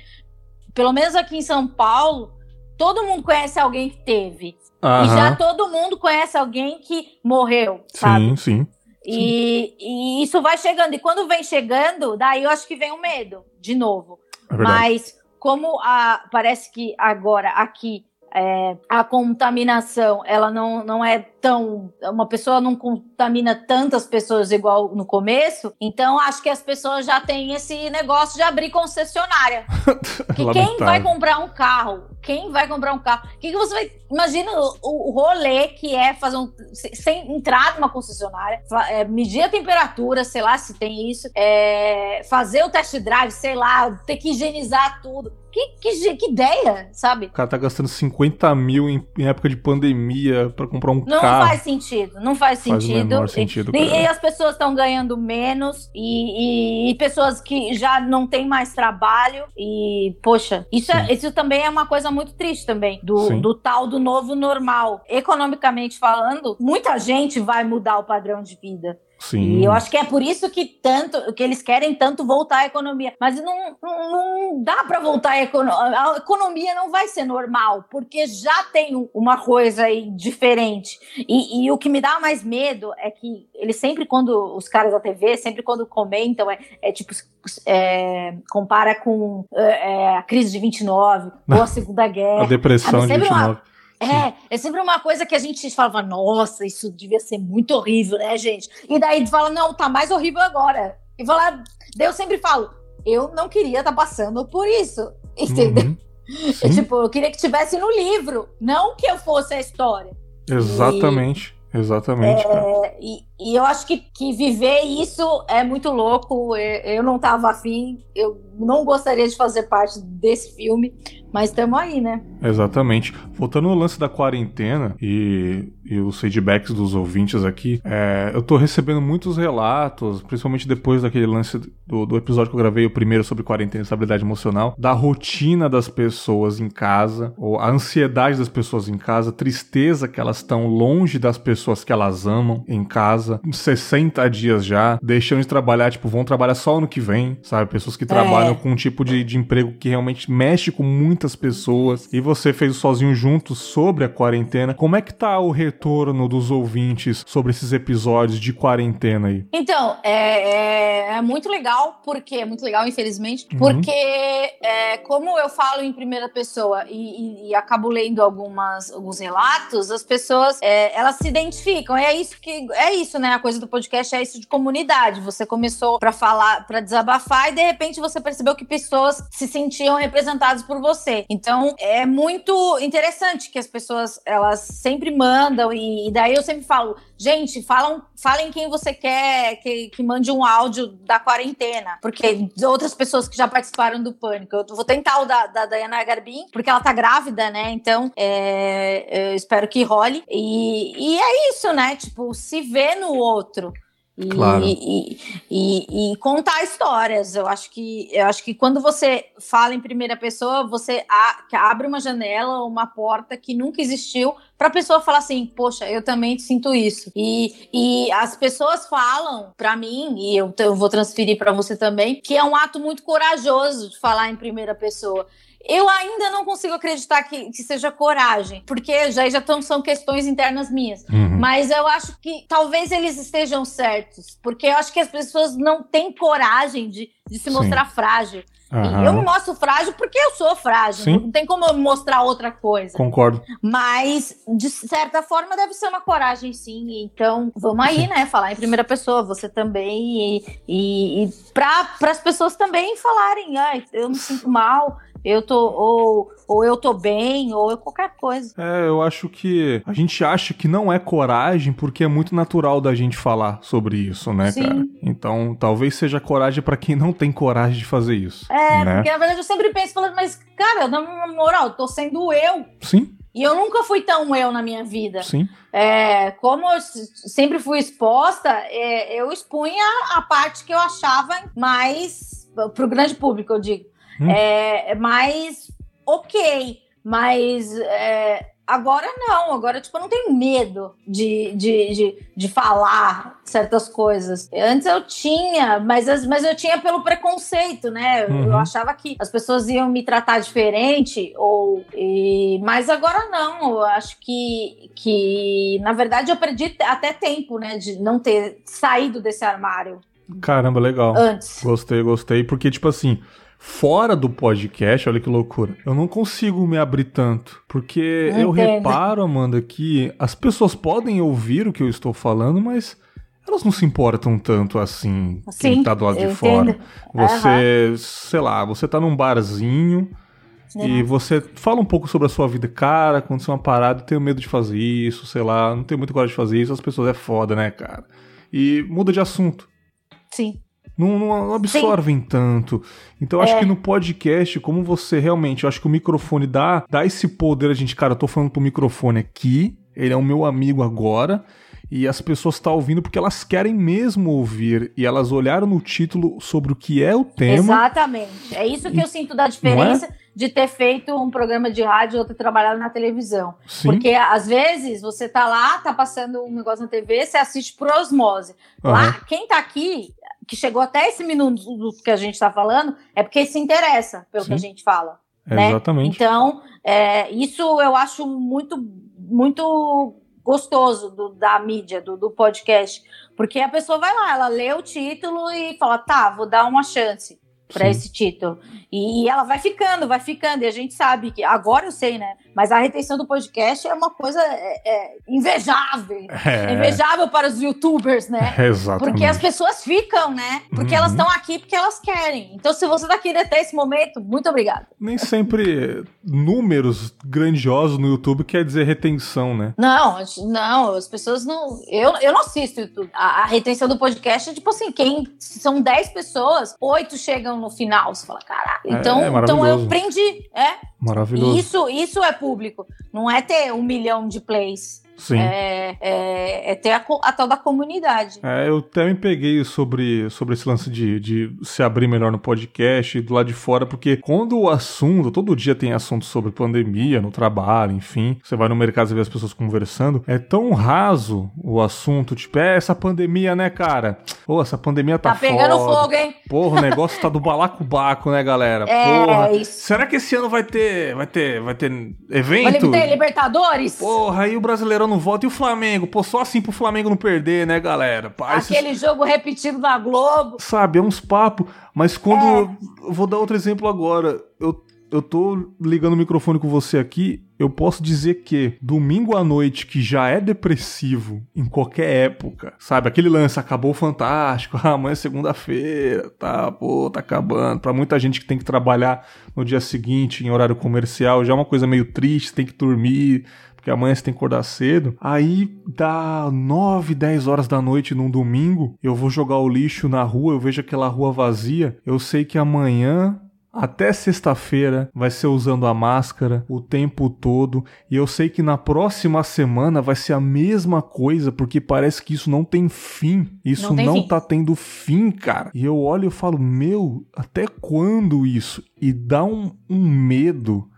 S2: pelo menos aqui em São Paulo, todo mundo conhece alguém que teve. Uhum. E já todo mundo conhece alguém que morreu, sabe?
S1: Sim, sim.
S2: E, e, isso vai chegando. E quando vem chegando, daí eu acho que vem o medo, de novo. É Mas como a, parece que agora aqui é, a contaminação ela não, não é tão. Uma pessoa não contamina tantas pessoas igual no começo, então acho que as pessoas já têm esse negócio de abrir concessionária. que quem vai comprar um carro? Quem vai comprar um carro? Que, que você vai. Imagina o, o rolê que é fazer um. Sem entrar numa concessionária, é, medir a temperatura, sei lá se tem isso, é, fazer o test drive, sei lá, ter que higienizar tudo. Que, que, que, ideia, sabe? O
S1: cara tá gastando 50 mil em, em época de pandemia para comprar um
S2: não
S1: carro.
S2: Não faz sentido, não faz, faz sentido.
S1: sentido
S2: e, e, as pessoas estão ganhando menos e, e, e, pessoas que já não têm mais trabalho e, poxa, isso, é, isso também é uma coisa muito triste também, do, do tal do novo normal. Economicamente falando, muita gente vai mudar o padrão de vida.
S1: Sim.
S2: E eu acho que é por isso que tanto que eles querem tanto voltar à economia. Mas não, não, dá para voltar à economia. A economia não vai ser normal, porque já tem uma coisa aí diferente. E, e, o que me dá mais medo é que eles sempre, quando os caras da TV, sempre quando comentam, é, é tipo, é, compara com é, a crise de 29 ou a Segunda Guerra.
S1: A depressão de 29. Uma,
S2: é, é sempre uma coisa que a gente falava, nossa, isso devia ser muito horrível, né, gente? E daí fala, não, tá mais horrível agora. E fala, daí eu sempre falo, eu não queria estar tá passando por isso, entendeu? Uhum. Eu, tipo, eu queria que tivesse no livro, não que eu fosse a história.
S1: Exatamente. Exatamente.
S2: É, e, e, eu acho que, que viver isso é muito louco. Eu, eu não estava afim, eu não gostaria de fazer parte desse filme, mas estamos aí, né?
S1: Exatamente. Voltando ao lance da quarentena e, e os feedbacks dos ouvintes aqui, é, eu tô recebendo muitos relatos, principalmente depois daquele lance do, do, episódio que eu gravei, o primeiro sobre quarentena e estabilidade emocional, da rotina das pessoas em casa, ou a ansiedade das pessoas em casa, tristeza que elas estão longe das pessoas que elas amam em casa, 60 dias já, deixando de trabalhar, tipo, vão trabalhar só ano que vem, sabe? Pessoas que trabalham é. com um tipo de, de emprego que realmente mexe com muitas pessoas e você fez o Sozinho Juntos sobre a quarentena. Como é que tá o retorno dos ouvintes sobre esses episódios de quarentena aí?
S2: Então, é, é, é muito legal, porque é muito legal, infelizmente, uhum. porque é, como eu falo em primeira pessoa e, e, e, acabo lendo algumas, alguns relatos, as pessoas é, elas se identificam. É isso que é isso, né? A coisa do podcast é isso de comunidade. Você começou para falar, para desabafar e de repente você percebeu que pessoas se sentiam representadas por você você. Então, é muito interessante que as pessoas, elas sempre mandam e, e daí eu sempre falo, gente, falam, falem quem você quer que, que mande um áudio da quarentena, porque outras pessoas que já participaram do Pânico, eu vou tentar o da, da Dayana Garbin, porque ela tá grávida, né? Então, é, eu espero que role. E, e é isso, né? Tipo, se ver no outro. E, claro. e, e, e, contar histórias. Eu acho que eu acho que quando você fala em primeira pessoa, você a, abre uma janela, uma porta que nunca existiu para a pessoa falar assim, poxa, eu também sinto isso. E, e as pessoas falam para mim e eu, eu vou transferir para você também que é um ato muito corajoso de falar em primeira pessoa. Eu ainda não consigo acreditar que, que seja coragem, porque já, já tão, são questões internas minhas. Uhum. Mas eu acho que talvez eles estejam certos, porque eu acho que as pessoas não têm coragem de, de se mostrar Sim. frágil. Uhum. Eu me mostro frágil porque eu sou frágil. Sim. Não tem como eu mostrar outra coisa.
S1: Concordo.
S2: Mas, de certa forma, deve ser uma coragem, sim. Então, vamos aí, né? Falar em primeira pessoa, você também. E, e, e para as pessoas também falarem, ai, eu me sinto mal eu tô ou, ou eu tô bem, ou qualquer coisa.
S1: É, eu acho que a gente acha que não é coragem porque é muito natural da gente falar sobre isso, né, Sim. cara? Então, talvez seja coragem para quem não tem coragem de fazer isso.
S2: É, né? porque na verdade eu sempre penso falando, mas cara, na moral, eu tô sendo eu.
S1: Sim.
S2: E eu nunca fui tão eu na minha vida.
S1: Sim.
S2: É, como eu sempre fui exposta, é, eu expunha a parte que eu achava mais pro grande público, eu digo. Hum. É, mais ok, mas é, agora não, agora tipo, eu não tenho medo de, de, de, de, falar certas coisas. Antes eu tinha, mas, mas eu tinha pelo preconceito, né? Uhum. Eu achava que as pessoas iam me tratar diferente, ou e, mas agora não. Eu acho que, que, na verdade, eu perdi até tempo, né? De não ter saído desse armário.
S1: Caramba, legal.
S2: Antes.
S1: Gostei, gostei, porque, tipo assim fora do podcast, olha que loucura, eu não consigo me abrir tanto. Porque eu reparo, Amanda, que as pessoas podem ouvir o que eu estou falando, mas elas não se importam tanto assim, Sim, quem tá do lado de fora. Entendo. Você, uhum. sei lá, você tá num barzinho. E você fala um pouco sobre a sua vida, cara, aconteceu uma parada, tenho medo de fazer isso, sei lá, não tenho muito coragem de fazer isso, as pessoas é foda, né, cara? E muda de assunto.
S2: Sim.
S1: Não, não absorvem Sim. tanto. Então, acho é. que no podcast, como você realmente, eu acho que o microfone dá, dá esse poder a gente, cara, eu tô falando pro microfone aqui, ele é o meu amigo agora, e as pessoas estão tá ouvindo porque elas querem mesmo ouvir e elas olharam no título sobre o que é o tema.
S2: Exatamente. É isso que e... eu sinto da diferença é? de ter feito um programa de rádio ou ter trabalhado na televisão. Sim. Porque às vezes você tá lá, tá passando um negócio na TV, você assiste por osmose. Uhum. Lá, quem tá aqui que chegou até esse minuto do que a gente está falando, é porque se interessa pelo Sim. que a gente fala. Né?
S1: Exatamente.
S2: Então, é, isso eu acho muito, muito gostoso do, da mídia, do, do, podcast. Porque a pessoa vai lá, ela lê o título e fala, tá, vou dar uma chance. para esse título. E, e, ela vai ficando, vai ficando. E a gente sabe que, agora eu sei, né? Mas a retenção do podcast é uma coisa é, é invejável. É. Invejável para os youtubers, né?
S1: Exatamente.
S2: Porque as pessoas ficam, né? Porque uhum. elas estão aqui porque elas querem. Então, se você está aqui até esse momento, muito obrigada.
S1: Nem sempre números grandiosos no YouTube quer dizer retenção, né?
S2: Não, não, as pessoas não. Eu, eu não assisto YouTube. A, a retenção do podcast é tipo assim: quem são 10 pessoas, oito chegam no final. Você fala, caralho. É, então, é, então eu aprendi. É.
S1: Maravilhoso.
S2: isso, isso é público. Não é ter um milhão de plays.
S1: Sim.
S2: É, é, é ter a, a, tal da comunidade.
S1: É, eu até me peguei sobre, sobre esse lance de, de se abrir melhor no podcast do lado de fora, porque quando o assunto, todo dia tem assunto sobre pandemia no trabalho, enfim, você vai no mercado e vê as pessoas conversando, é tão raso o assunto, tipo, é essa pandemia, né, cara? Pô, essa pandemia tá,
S2: tá pegando foda. fogo, hein?
S1: Porra, o negócio tá do balacobaco, né, galera?
S2: É,
S1: Porra.
S2: Isso.
S1: Será que esse ano vai ter, vai ter, vai ter evento?
S2: Vai ter Libertadores?
S1: Porra, aí o brasileiro não volta. E o Flamengo? Pô, só assim pro Flamengo não perder, né, galera? Pá,
S2: Aquele esses... jogo repetido na Globo.
S1: Sabe, é uns papos. Mas quando. É. Vou dar outro exemplo agora. Eu, eu tô ligando o microfone com você aqui. Eu posso dizer que domingo à noite, que já é depressivo em qualquer época, sabe? Aquele lance acabou fantástico, ah, amanhã é segunda-feira, tá, pô, tá acabando. Pra muita gente que tem que trabalhar no dia seguinte, em horário comercial, já é uma coisa meio triste, tem que dormir porque amanhã você tem que acordar cedo. Aí dá 9, 10 horas da noite num domingo, eu vou jogar o lixo na rua, eu vejo aquela rua vazia, eu sei que amanhã até sexta-feira vai ser usando a máscara o tempo todo e eu sei que na próxima semana vai ser a mesma coisa porque parece que isso não tem fim. Isso não, não fim. tá tendo fim, cara. E eu olho e falo, meu, até quando isso? E dá um, um medo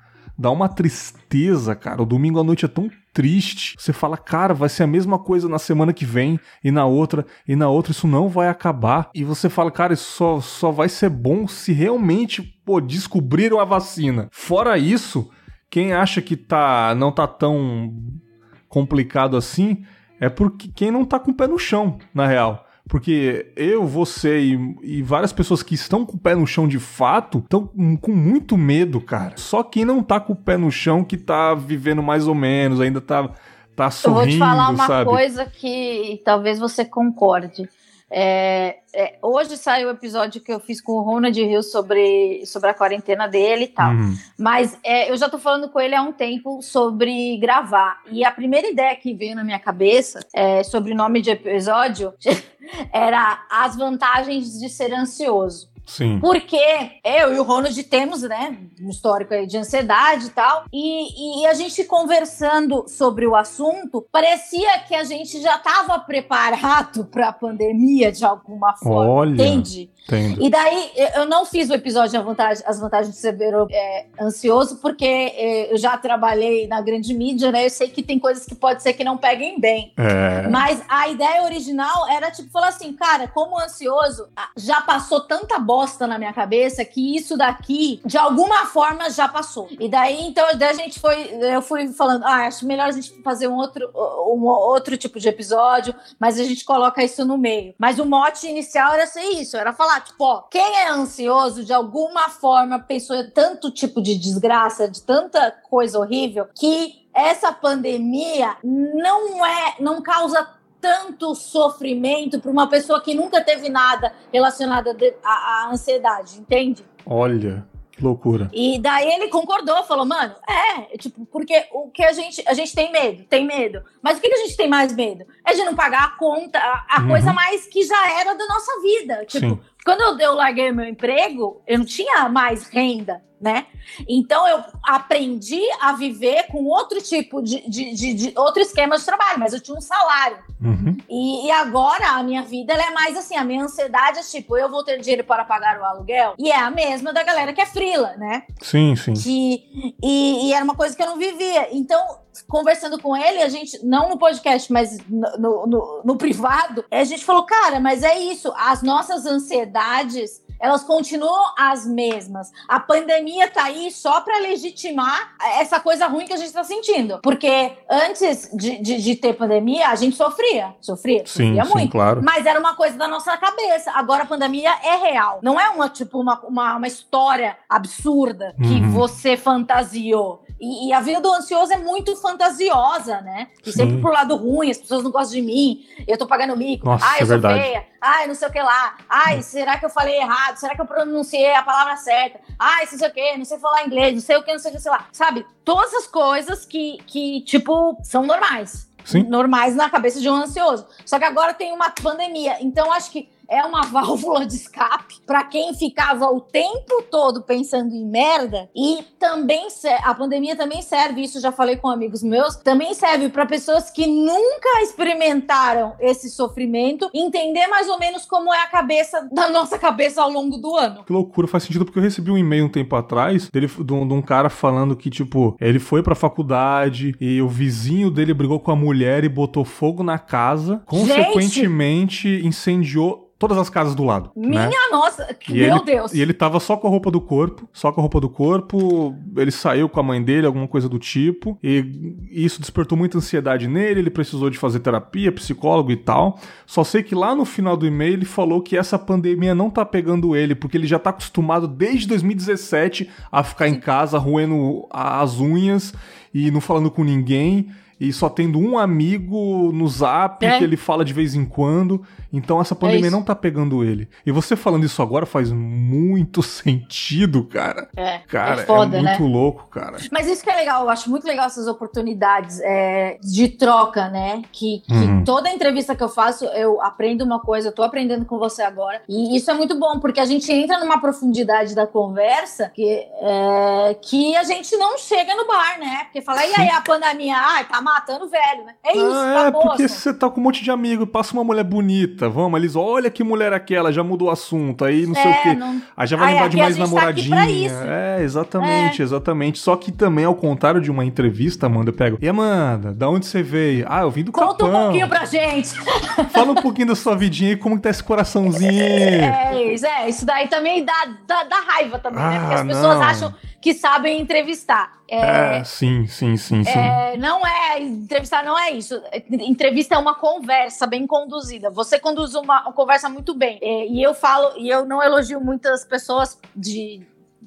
S1: dá uma tristeza, cara. O domingo à noite é tão triste. Você fala, cara, vai ser a mesma coisa na semana que vem, e na outra, e na outra, isso não vai acabar. E você fala, cara, isso só, só vai ser bom se realmente, pô, descobriram a vacina. Fora isso, quem acha que tá, não tá tão complicado assim, é porque quem não tá com o pé no chão, na real. Porque eu, você e, e, várias pessoas que estão com o pé no chão de fato estão com muito medo, cara. Só quem não tá com o pé no chão que tá vivendo mais ou menos, ainda tá, tá sorrindo, Eu vou te
S2: falar uma
S1: sabe?
S2: coisa que talvez você concorde. É, é, hoje saiu o episódio que eu fiz com o Ronald Hill sobre, sobre a quarentena dele e tal. Uhum. Mas é, eu já tô falando com ele há um tempo sobre gravar. E a primeira ideia que veio na minha cabeça é, sobre o nome de episódio era as vantagens de ser ansioso.
S1: Sim.
S2: Porque eu e o Ronald temos, né, um histórico aí de ansiedade e tal. E, e a gente conversando sobre o assunto, parecia que a gente já estava preparado para a pandemia de alguma forma.
S1: Olha.
S2: Entende?
S1: Entendo.
S2: E daí, eu não fiz o episódio vantagem, As Vantagens de Ser é, Ansioso, porque é, eu já trabalhei na grande mídia, né? Eu sei que tem coisas que pode ser que não peguem bem.
S1: É.
S2: Mas a ideia original era, tipo, falar assim, cara, como ansioso, já passou tanta bosta na minha cabeça que isso daqui, de alguma forma, já passou. E daí, então, daí a gente foi, eu fui falando, ah, acho melhor a gente fazer um outro, um outro tipo de episódio, mas a gente coloca isso no meio. Mas o mote inicial era ser isso, era falar tipo, ó, quem é ansioso de alguma forma pensou em tanto tipo de desgraça, de tanta coisa horrível, que essa pandemia não é, não causa tanto sofrimento para uma pessoa que nunca teve nada relacionado à ansiedade, entende?
S1: Olha, loucura.
S2: E daí ele concordou, falou, mano, é, tipo, porque o que a gente, a gente tem medo, tem medo. Mas o que, a gente tem mais medo? É de não pagar a conta, a, a uhum. coisa mais que já era da nossa vida. Tipo, Sim. Quando eu, eu larguei meu emprego, eu não tinha mais renda né? Então eu aprendi a viver com outro tipo de, de, de, de outro esquema de trabalho, mas eu tinha um salário.
S1: Uhum.
S2: E, e, agora a minha vida é mais assim, a minha ansiedade é tipo, eu vou ter dinheiro para pagar o aluguel, e é a mesma da galera que é frila, né?
S1: Sim, sim.
S2: Que, e, e era uma coisa que eu não vivia. Então, conversando com ele, a gente, não no podcast, mas no, no, no, no privado, a gente falou, cara, mas é isso, as nossas ansiedades elas continuam as mesmas. A pandemia tá aí só para legitimar essa coisa ruim que a gente está sentindo. Porque antes de, de, de, ter pandemia, a gente sofria. Sofria,
S1: sim,
S2: sofria
S1: sim,
S2: muito.
S1: Claro.
S2: Mas era uma coisa da nossa cabeça. Agora a pandemia é real. Não é uma, tipo, uma, uma, uma história absurda que uhum. você fantasiou. E, e, a vida do ansioso é muito fantasiosa, né? E Sim. sempre pro lado ruim, as pessoas não gostam de mim, eu tô pagando mico.
S1: Nossa,
S2: ai, eu
S1: é
S2: sou
S1: verdade.
S2: feia. Ai, não sei o que lá. Ai, hum. será que eu falei errado? Será que eu pronunciei a palavra certa? Ai, não sei o que, não sei falar inglês, não sei o que, não sei o que, sei lá. Sabe? Todas as coisas que, que tipo, são normais.
S1: Sim.
S2: Normais na cabeça de um ansioso. Só que agora tem uma pandemia. Então, acho que é uma válvula de escape para quem ficava o tempo todo pensando em merda e também a pandemia também serve, isso já falei com amigos meus, também serve para pessoas que nunca experimentaram esse sofrimento, entender mais ou menos como é a cabeça da nossa cabeça ao longo do ano.
S1: Que loucura, faz sentido porque eu recebi um e-mail um tempo atrás dele, de, um, de um cara falando que tipo, ele foi pra faculdade e o vizinho dele brigou com a mulher e botou fogo na casa, consequentemente Gente. incendiou todas as casas do lado.
S2: Minha
S1: né?
S2: nossa,
S1: e
S2: meu
S1: ele,
S2: Deus.
S1: E ele tava só com a roupa do corpo, só com a roupa do corpo, ele saiu com a mãe dele, alguma coisa do tipo, e isso despertou muita ansiedade nele, ele precisou de fazer terapia, psicólogo e tal. Só sei que lá no final do e-mail ele falou que essa pandemia não tá pegando ele, porque ele já tá acostumado desde 2017 a ficar em casa roendo as unhas e não falando com ninguém e só tendo um amigo no zap é. que ele fala de vez em quando. Então essa pandemia é não tá pegando ele. E você falando isso agora faz muito sentido, cara.
S2: É,
S1: cara,
S2: é, foda,
S1: é muito
S2: né?
S1: louco, cara.
S2: Mas isso que é legal, eu acho muito legal essas oportunidades é, de troca, né? Que, que uhum. toda entrevista que eu faço, eu aprendo uma coisa, eu tô aprendendo com você agora. E isso é muito bom, porque a gente entra numa profundidade da conversa que, é, que a gente não chega no bar, né? Porque fala, e aí a pandemia? Ah, tá matando velho, né? É isso, ah,
S1: tá
S2: É,
S1: porque você tá com um monte de amigo, passa uma mulher bonita, vamos, eles, olha que mulher aquela, já mudou o assunto, aí não é, sei o quê. Não... Aí já vai Ai, lembrar de mais namoradinha. Tá é, exatamente, é. exatamente. Só que também, ao contrário de uma entrevista, Amanda, eu pego, e Amanda, da onde você veio? Ah, eu vim do
S2: Conta
S1: Capão.
S2: um pouquinho pra gente.
S1: Fala um pouquinho da sua vidinha e como que tá esse coraçãozinho.
S2: É, isso, é, isso daí também dá, dá, dá raiva também, ah, né? Porque as pessoas não. acham que sabem entrevistar.
S1: É, é, sim, sim, sim, sim.
S2: É, não é entrevistar, não é isso. Entrevista é uma conversa bem conduzida. Você conduz uma, uma conversa muito bem. É, e eu falo, e eu não elogio muitas pessoas de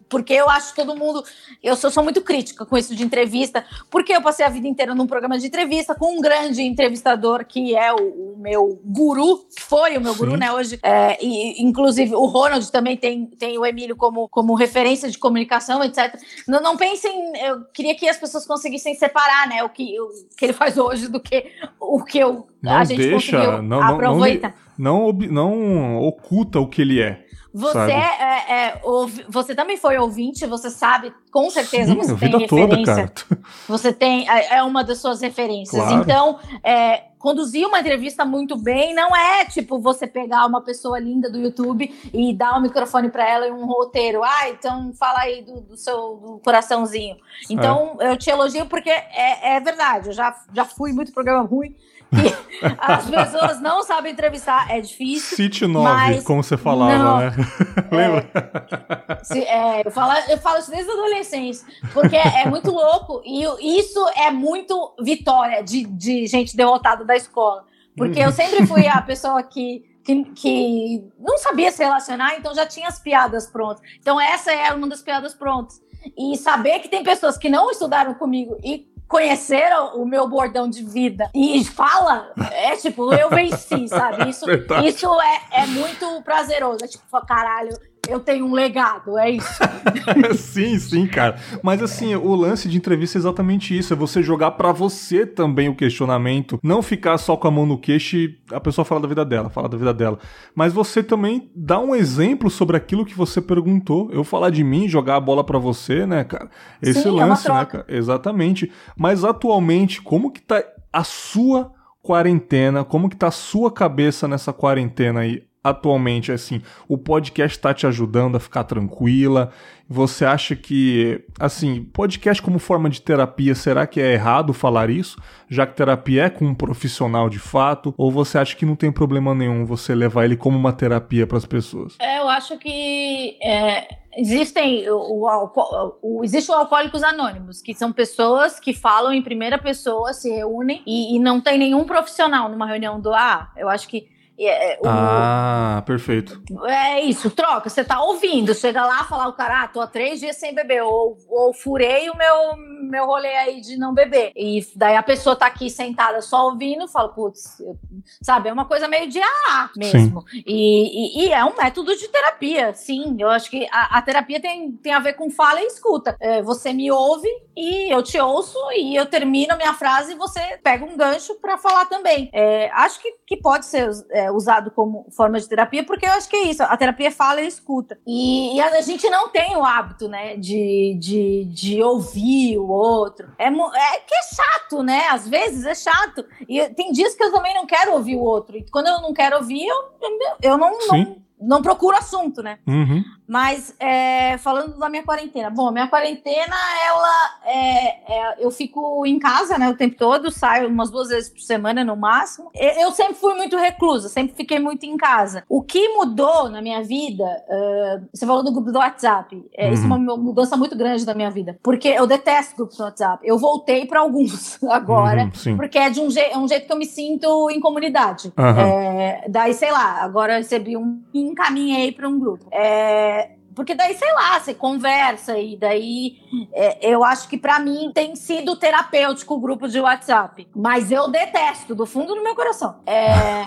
S2: porque eu acho que todo mundo. Eu sou, sou, muito crítica com isso de entrevista, porque eu passei a vida inteira num programa de entrevista com um grande entrevistador que é o, o meu guru, foi o meu Sim. guru, né? Hoje. É, e, inclusive, o Ronald também tem, tem o Emílio como, como referência de comunicação, etc. Não, não pensem. Eu queria que as pessoas conseguissem separar, né? O que, o que ele faz hoje do que o que eu,
S1: não
S2: a gente
S1: deixa,
S2: conseguiu
S1: não,
S2: aproveitar.
S1: Não, não, não oculta o que ele é.
S2: Você, é, é, você também foi ouvinte, você sabe, com certeza
S1: Sim,
S2: você tem referência.
S1: Toda.
S2: Você tem, é, é uma das suas referências.
S1: Claro.
S2: Então, é, conduzir uma entrevista muito bem não é tipo você pegar uma pessoa linda do YouTube e dar o um microfone para ela e um roteiro. Ah, então fala aí do, do seu do coraçãozinho. Então, eu te elogio porque é, é verdade. Eu já, já fui muito programa ruim as pessoas não sabem entrevistar, é difícil.
S1: City 9, como você falava, não, né? Lembra?
S2: É, se, é, eu, falo, eu falo isso desde a adolescência, porque é muito louco e isso é muito vitória de, de gente derrotada da escola. Porque eu sempre fui a pessoa que que, que, não sabia se relacionar, então já tinha as piadas prontas. Então, essa é uma das piadas prontas. E saber que tem pessoas que não estudaram comigo e conheceram o meu bordão de vida e fala, é tipo, eu venci, sabe? Isso, isso é, é muito prazeroso. É tipo, caralho, eu tenho um legado, é isso.
S1: sim, sim, cara. Mas assim, o lance de entrevista é exatamente isso: é você jogar para você também o questionamento, não ficar só com a mão no queixo e a pessoa falar da vida dela, falar da vida dela. Mas você também dá um exemplo sobre aquilo que você perguntou. Eu falar de mim, jogar a bola para você, né, cara? Esse sim, lance,
S2: é
S1: né, cara? Exatamente. Mas atualmente, como que tá a sua quarentena? Como que tá a sua cabeça nessa quarentena aí? Atualmente, assim, o podcast está te ajudando a ficar tranquila? Você acha que, assim, podcast como forma de terapia, será que é errado falar isso? Já que terapia é com um profissional de fato? Ou você acha que não tem problema nenhum você levar ele como uma terapia para as pessoas?
S2: É, eu acho que é, existem o, o, o, existe o Alcoólicos Anônimos, que são pessoas que falam em primeira pessoa, se reúnem e, e não tem nenhum profissional numa reunião do A. Eu acho que
S1: é, o, ah, perfeito.
S2: É isso, troca. Você tá ouvindo, chega lá falar o cara, ah, tô há três dias sem beber, ou, ou furei o meu, meu rolê aí de não beber. E daí a pessoa tá aqui sentada só ouvindo, fala, putz, sabe, é uma coisa meio de ah mesmo. E, e, e, é um método de terapia, sim. Eu acho que a, a terapia tem, tem a ver com fala e escuta. É, você me ouve e eu te ouço e eu termino a minha frase e você pega um gancho para falar também. É, acho que, que pode ser. É, é, usado como forma de terapia, porque eu acho que é isso, a terapia fala e escuta. E, e a gente não tem o hábito, né, de, de, de ouvir o outro. É, é que é chato, né? Às vezes é chato. E tem dias que eu também não quero ouvir o outro. E quando eu não quero ouvir, eu, eu não, não, não procuro assunto, né?
S1: Uhum.
S2: Mas é, falando da minha quarentena, bom, minha quarentena, ela é, é, eu fico em casa, né, o tempo todo, saio umas duas vezes por semana no máximo. Eu sempre fui muito reclusa, sempre fiquei muito em casa. O que mudou na minha vida, uh, você falou do grupo do WhatsApp, é, uhum. isso é uma mudança muito grande da minha vida, porque eu detesto grupos do WhatsApp. Eu voltei para alguns agora, uhum, porque é de um, je é um jeito que eu me sinto em comunidade. Uhum. daí, sei lá, agora eu recebi um encaminhei para um grupo. É, porque daí, sei lá, você conversa e daí é, eu acho que para mim tem sido terapêutico o grupo de WhatsApp. Mas eu detesto, do fundo do meu coração. É.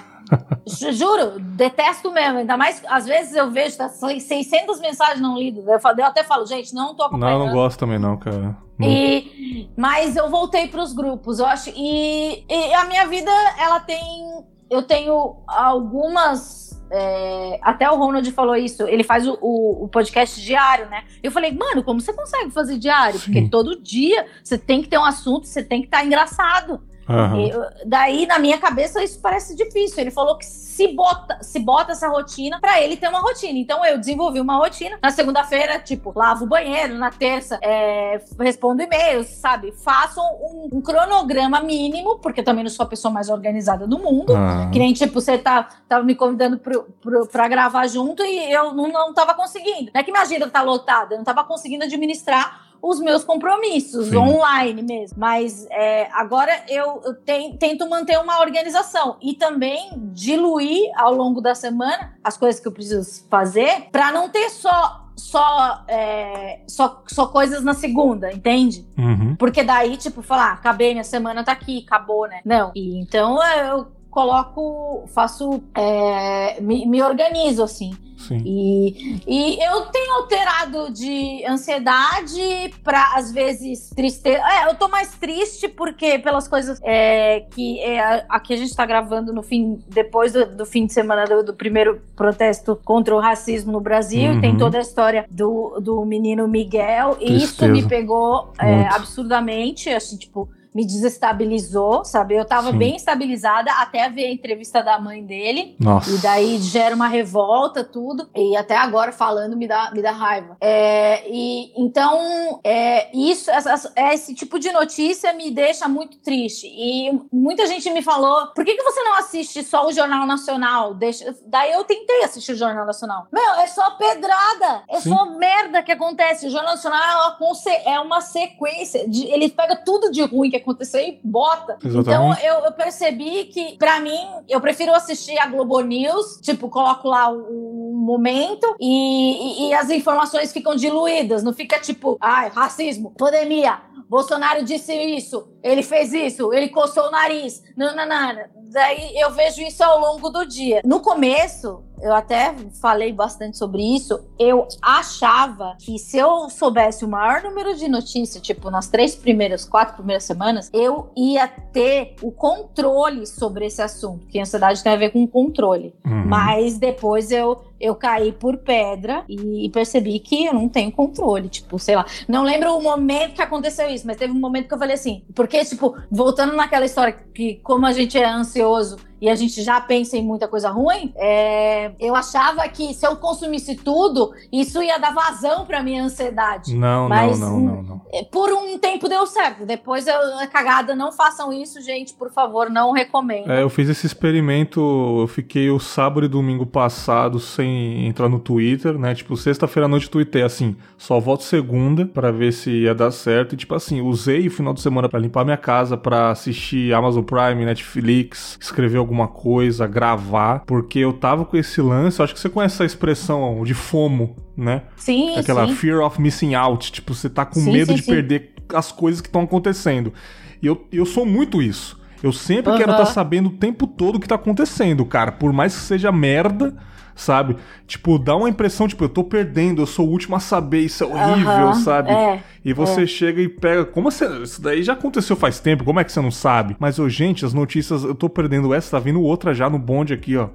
S2: Juro, detesto mesmo. Ainda mais, às vezes eu vejo tá, 600 mensagens não lidas. Eu, eu até falo, gente, não tô acompanhando.
S1: Não, não gosto também não, cara.
S2: E, mas eu voltei para os grupos, eu acho. E, e a minha vida, ela tem. Eu tenho algumas é, até o Ronald falou isso, ele faz o, o, o, podcast diário, né? Eu falei, mano, como você consegue fazer diário? Sim. Porque todo dia você tem que ter um assunto, você tem que estar tá engraçado. Uhum. E, daí, na minha cabeça, isso parece difícil. Ele falou que se bota, se bota essa rotina para ele ter uma rotina. Então, eu desenvolvi uma rotina. Na segunda-feira, tipo, lavo o banheiro. Na terça, é, respondo e-mails, sabe? Faço um, um, cronograma mínimo, porque eu também não sou a pessoa mais organizada do mundo. Uhum. Que nem, tipo, você tá, tava me convidando pro, pro, pra gravar junto e eu não, não tava conseguindo. Não é que minha agenda tá lotada, eu não tava conseguindo administrar os meus compromissos Sim. online mesmo. Mas é, agora eu, eu ten, tento manter uma organização e também diluir ao longo da semana as coisas que eu preciso fazer para não ter só só, é, só, só coisas na segunda, entende?
S1: Uhum.
S2: Porque daí, tipo, falar, ah, acabei, minha semana tá aqui, acabou, né? Não. E então eu coloco, faço, é, me, me organizo assim.
S1: Sim.
S2: E, e eu tenho alterado de ansiedade para, às vezes, tristeza. É, eu tô mais triste porque pelas coisas é, que é, aqui a gente tá gravando no fim, depois do, do fim de semana do, do, primeiro protesto contra o racismo no Brasil. Uhum. Tem toda a história do, do menino Miguel. Tristeza. E isso me pegou é, absurdamente, assim, tipo me desestabilizou, sabe? Eu tava Sim. bem estabilizada até ver a entrevista da mãe dele.
S1: Nossa.
S2: E daí gera uma revolta, tudo. E até agora falando me dá, me dá raiva. É, e então, é, isso, essa, esse tipo de notícia me deixa muito triste. E muita gente me falou: por que, que você não assiste só o Jornal Nacional? Deixa... Daí eu tentei assistir o Jornal Nacional. Meu, é só pedrada, é Sim. só merda que acontece. O Jornal Nacional é uma sequência. De, ele pega tudo de ruim que acontecer e bota. Exatamente. Então eu, eu, percebi que, para mim, eu prefiro assistir a Globo News, tipo, coloco lá o, o momento e, e, e, as informações ficam diluídas. Não fica tipo, ai, racismo, pandemia, Bolsonaro disse isso, ele fez isso, ele coçou o nariz. Não, não, não. Daí eu vejo isso ao longo do dia. No começo, eu até falei bastante sobre isso. Eu achava que se eu soubesse o maior número de notícias, tipo nas três primeiras, quatro primeiras semanas, eu ia ter o controle sobre esse assunto, que ansiedade tem a ver com controle. Uhum. Mas depois eu eu caí por pedra e percebi que eu não tenho controle, tipo, sei lá. Não lembro o momento que aconteceu isso, mas teve um momento que eu falei assim, porque tipo, voltando naquela história que como a gente é ansioso e a gente já pensa em muita coisa ruim, é, eu achava que se eu consumisse tudo, isso ia dar vazão pra minha ansiedade.
S1: Não, Mas, não, não, não, não.
S2: É, por um tempo deu certo. Depois eu, é cagada, não façam isso, gente, por favor, não recomendo.
S1: É, eu fiz esse experimento, eu fiquei o sábado e domingo passado sem entrar no Twitter, né? Tipo, sexta-feira à noite tuitei assim, só volto segunda para ver se ia dar certo. E tipo assim, usei o final de semana para limpar minha casa, para assistir Amazon Prime, Netflix, escrever alguma coisa, gravar, porque eu tava com esse lance, acho que você conhece essa expressão de FOMO, né?
S2: Sim,
S1: Aquela
S2: sim.
S1: fear of missing out, tipo, você tá com sim, medo sim, de perder as coisas que estão acontecendo. E eu, eu sou muito isso. Eu sempre uhum. quero estar tá sabendo o tempo todo o que tá acontecendo, cara. Por mais que seja merda, sabe? Tipo, dá uma impressão, tipo, eu tô perdendo, eu sou o último a saber, isso é horrível, sabe?
S2: É,
S1: e você é. chega e pega. Como você. Isso daí já aconteceu faz tempo, como é que você não sabe? Mas, ô, gente, as notícias, eu tô perdendo essa, tá vindo outra já no bonde aqui, ó.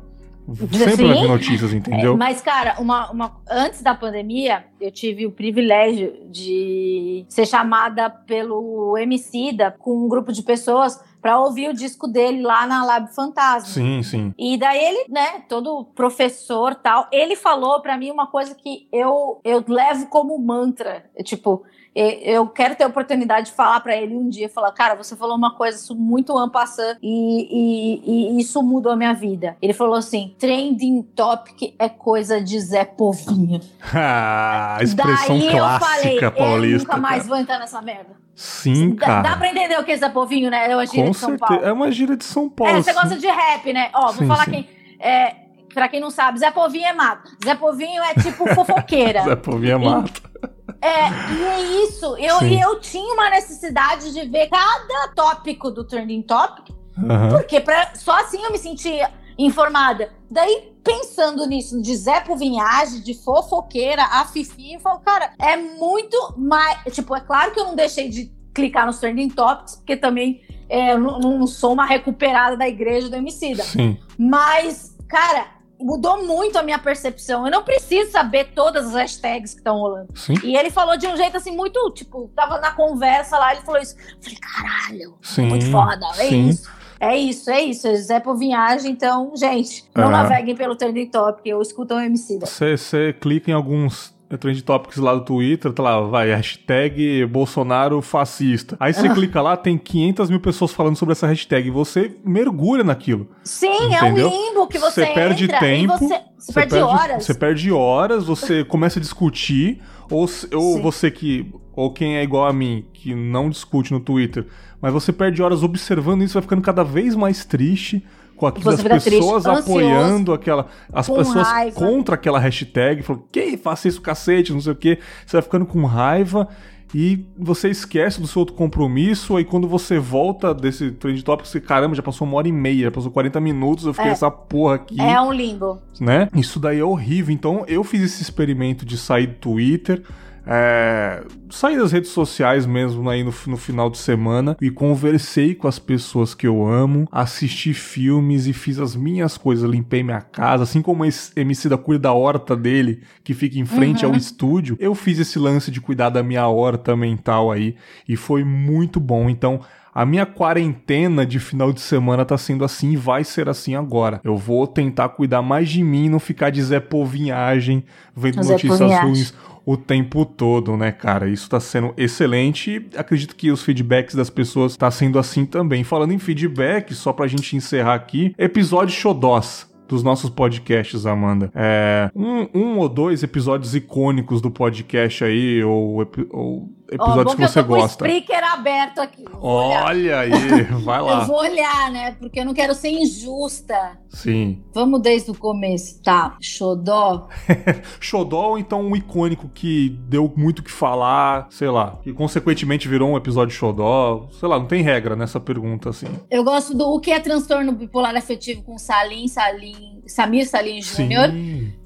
S1: Sempre vai vir notícias, entendeu? É,
S2: mas, cara, uma, uma, antes da pandemia, eu tive o privilégio de ser chamada pelo Emicida com um grupo de pessoas para ouvir o disco dele lá na Lab Fantasma.
S1: Sim, sim.
S2: E daí ele, né, todo professor tal, ele falou para mim uma coisa que eu, eu levo como mantra. Tipo, eu quero ter a oportunidade de falar para ele um dia, falar, cara, você falou uma coisa muito ampassant e, e, e, isso mudou a minha vida. Ele falou assim, trending topic é coisa de Zé Povinho.
S1: ah, expressão Daí clássica eu falei, paulista. Eu
S2: nunca mais vou entrar nessa merda.
S1: Sim,
S2: dá,
S1: cara.
S2: Dá pra entender o que é Zé Povinho, né? É uma gíria
S1: Com
S2: de São
S1: certeza.
S2: Paulo.
S1: É uma gíria de São Paulo.
S2: É, você gosta de rap, né? Ó, vou
S1: sim,
S2: falar
S1: sim.
S2: quem... É, pra quem não sabe, Zé Povinho é mato. Zé Povinho é tipo fofoqueira.
S1: Zé Povinho é mato.
S2: É, e é isso. Eu, e eu tinha uma necessidade de ver cada tópico do Trending Topic,
S1: uhum.
S2: porque pra, só assim eu me sentia informada. Daí, pensando nisso, de Zé Povinhagem, de fofoqueira, a Fifi, eu falo, cara, é muito mais. Tipo, é claro que eu não deixei de clicar nos Trending Topics, porque também é, eu não, não, sou uma recuperada da igreja do Emicida.
S1: Sim.
S2: Mas, cara, mudou muito a minha percepção. Eu não preciso saber todas as hashtags que estão rolando.
S1: Sim.
S2: E ele falou de um jeito assim, muito, tipo, tava na conversa lá, ele falou isso. Eu falei, caralho,
S1: Sim.
S2: muito foda, é
S1: Sim.
S2: isso. É isso, é isso. Zé Povinhagem, então, gente, não
S1: É.
S2: naveguem pelo Trending Topic, eu escuto o MC.
S1: Você clica em alguns trend topics lá do Twitter, tá lá, vai, hashtag Bolsonaro fascista. Aí você
S2: Ah.
S1: clica lá, tem 500 mil pessoas falando sobre essa hashtag. E você mergulha naquilo.
S2: Sim,
S1: Entendeu?
S2: é um limbo que você,
S1: Você perde tempo,
S2: e você, você perde, horas.
S1: Você perde horas, você começa a discutir, ou, ou
S2: Sim.
S1: você que. Ou quem é igual a mim, que não discute no Twitter, mas você perde horas observando isso, vai ficando cada vez mais triste. Com aquilo,
S2: Você
S1: as
S2: fica triste,
S1: pessoas
S2: ansioso,
S1: apoiando aquela. As pessoas
S2: raiva.
S1: contra aquela hashtag, falando, quem faça isso, cacete, não sei o quê. Você vai ficando com raiva e você esquece do seu outro compromisso. Aí quando você volta desse trend topic, você, caramba, já passou uma hora e meia, já passou 40 minutos, eu fiquei
S2: É.
S1: essa porra aqui
S2: É um limbo.
S1: né? Isso daí é horrível. Então eu fiz esse experimento de sair do Twitter. É, saí das redes sociais mesmo aí no, no final de semana e conversei com as pessoas que eu amo, assisti filmes e fiz as minhas coisas, limpei minha casa, assim como esse MC da cuida da horta dele, que fica em frente
S2: Uhum.
S1: ao estúdio, eu fiz esse lance de cuidar da minha horta mental aí e foi muito bom. Então, a minha quarentena de final de semana tá sendo assim e vai ser assim agora. Eu vou tentar cuidar mais de mim, não ficar de Zé Povinhagem, vendo
S2: Zé
S1: notícias
S2: Povinhagem.
S1: ruins o tempo todo, né, cara? Isso tá sendo excelente acredito que os feedbacks das pessoas tá sendo assim também. Falando em feedback, só pra gente encerrar aqui, episódio Xodós dos nossos podcasts, Amanda. É, um, um ou dois episódios icônicos do podcast aí, ou, ou episódios
S2: bom
S1: que você
S2: eu tô com o
S1: gosta.
S2: Aberto aqui. eu.
S1: Olha aí, vai
S2: Eu
S1: lá.
S2: vou olhar, né? Porque eu não quero ser injusta.
S1: Sim.
S2: Vamos desde o começo. Tá, xodó.
S1: Xodó, ou então um icônico que deu muito o que falar, sei lá, que consequentemente virou um episódio Xodó, sei lá, não tem regra nessa pergunta, assim.
S2: Eu gosto do O que é transtorno bipolar afetivo com Salim, Salim, Samir Salim Júnior,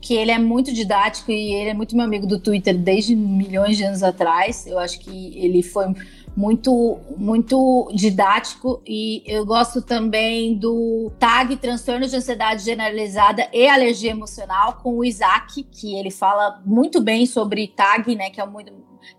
S2: que ele é muito didático e ele é muito meu amigo do Twitter desde milhões de anos atrás. Eu acho que ele foi muito muito didático e eu gosto também do tag transtorno de ansiedade generalizada e alergia emocional com o Isaac, que ele fala muito bem sobre tag, né, que é muito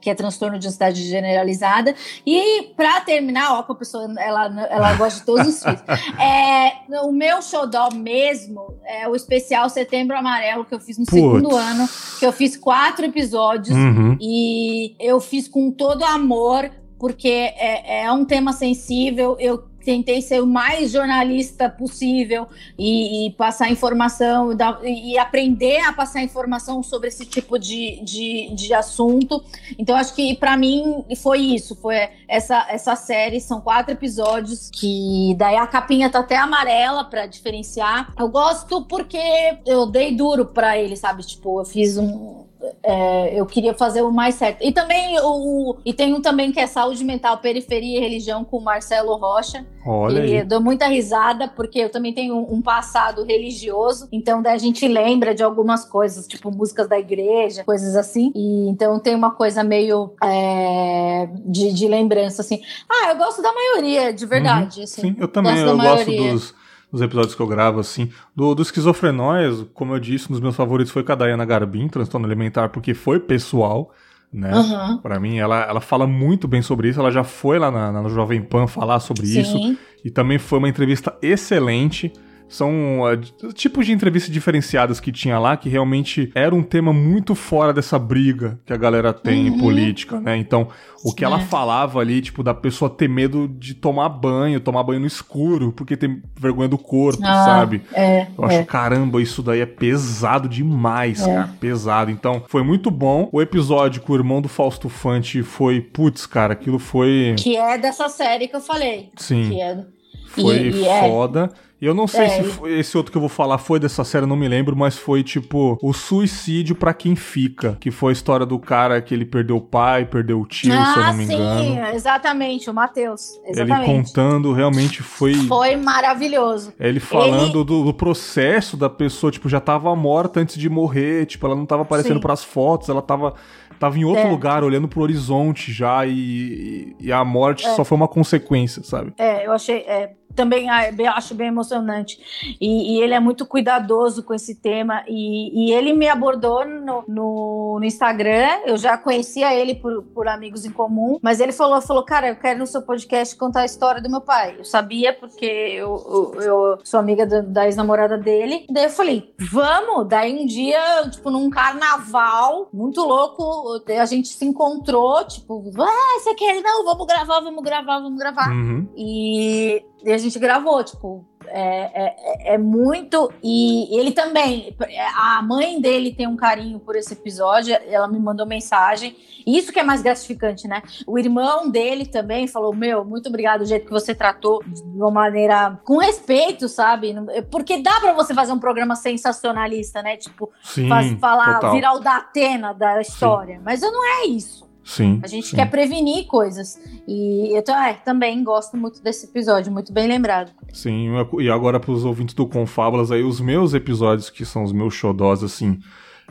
S2: que é transtorno de ansiedade generalizada. E para terminar, ó, que a pessoa ela, ela gosta de todos os filhos. É, o meu xodó mesmo é o especial Setembro Amarelo que eu fiz no Putz. segundo ano, que eu fiz quatro episódios uhum. e eu fiz com todo amor porque é, é um tema sensível. Eu tentei ser o mais jornalista possível e, e passar informação e, e aprender a passar informação sobre esse tipo de, de, de assunto. Então, acho que para mim foi isso, foi essa, essa série, são quatro episódios que daí a capinha tá até amarela para diferenciar. Eu gosto porque eu dei duro para ele, sabe? Tipo, eu fiz um, é, eu queria fazer o mais certo. E também o. E tem um também que é saúde mental, periferia e religião com o Marcelo Rocha.
S1: Olha.
S2: E aí. dou muita risada, porque eu também tenho um, passado religioso. Então, daí a gente lembra de algumas coisas, tipo músicas da igreja, coisas assim. E então tem uma coisa meio é, de, de lembrança, assim. Ah, eu gosto da maioria, de verdade. Uhum, assim.
S1: Sim, eu também. Gosto eu gosto dos nos episódios que eu gravo, assim. Do, do Esquizofrenóias, como eu disse, um dos meus favoritos foi com a Dayana Garbin, Transtorno Alimentar, porque foi pessoal, né? Uhum. Para mim, ela, ela fala muito bem sobre isso. Ela já foi lá na, na Jovem Pan falar sobre Sim. isso. E também foi uma entrevista excelente são uh, tipos de entrevistas diferenciadas que tinha lá que realmente era um tema muito fora dessa briga que a galera tem uhum. em política, né? Então, o que é. ela falava ali, tipo, da pessoa ter medo de tomar banho, tomar banho no escuro, porque tem vergonha do corpo, ah, sabe?
S2: É,
S1: Eu acho, é. caramba, isso daí é pesado demais, é. cara. Pesado. Então, foi muito bom. O episódio com o irmão do Fausto Fante foi, putz, cara, aquilo foi.
S2: Que é dessa série que eu falei.
S1: Sim.
S2: Que é...
S1: Foi e, e é foda. E eu não sei é, se foi, esse outro que eu vou falar foi dessa série, não me lembro, mas foi tipo o suicídio para quem fica, que foi a história do cara que ele perdeu o pai, perdeu o tio, ah, se eu não me sim, engano. Sim,
S2: exatamente, o Matheus.
S1: Ele contando realmente foi
S2: Foi maravilhoso.
S1: Ele falando ele... Do, do, processo da pessoa, tipo, já tava morta antes de morrer, tipo, ela não tava aparecendo para as fotos, ela tava tava em outro é. lugar, olhando pro horizonte já, e, e a morte é. só foi uma consequência, sabe?
S2: É, eu achei. É, também ah, acho bem emocionante. E, e, ele é muito cuidadoso com esse tema. E, e ele me abordou no, no, no, Instagram. Eu já conhecia ele por, por amigos em comum, mas ele falou: falou, cara, eu quero no seu podcast contar a história do meu pai. Eu sabia, porque eu, eu, eu sou amiga da, da ex-namorada dele. Daí eu falei: vamos! Daí um dia, tipo, num carnaval muito louco, a gente se encontrou, tipo, ah, você quer? Não, vamos gravar, vamos gravar, vamos gravar. Uhum. E e a gente gravou, tipo, é, é, é, muito. E ele também, a mãe dele tem um carinho por esse episódio, ela me mandou mensagem. E isso que é mais gratificante, né? O irmão dele também falou: Meu, muito obrigado, o jeito que você tratou de uma maneira com respeito, sabe? Porque dá para você fazer um programa sensacionalista, né? Tipo,
S1: Sim, faz,
S2: falar, total. virar o da Atena da história. Sim. Mas não é isso.
S1: Sim.
S2: A gente
S1: sim.
S2: quer prevenir coisas. E eu também gosto muito desse episódio, muito bem lembrado.
S1: Sim, e agora para os ouvintes do Confábulas aí, os meus episódios, que são os meus xodós, assim.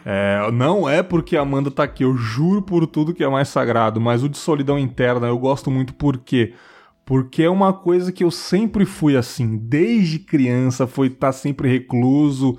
S1: É, não é porque a Amanda tá aqui, eu juro por tudo que é mais sagrado, mas o de solidão interna eu gosto muito porque porque é uma coisa que eu sempre fui assim, desde criança, foi estar tá sempre recluso,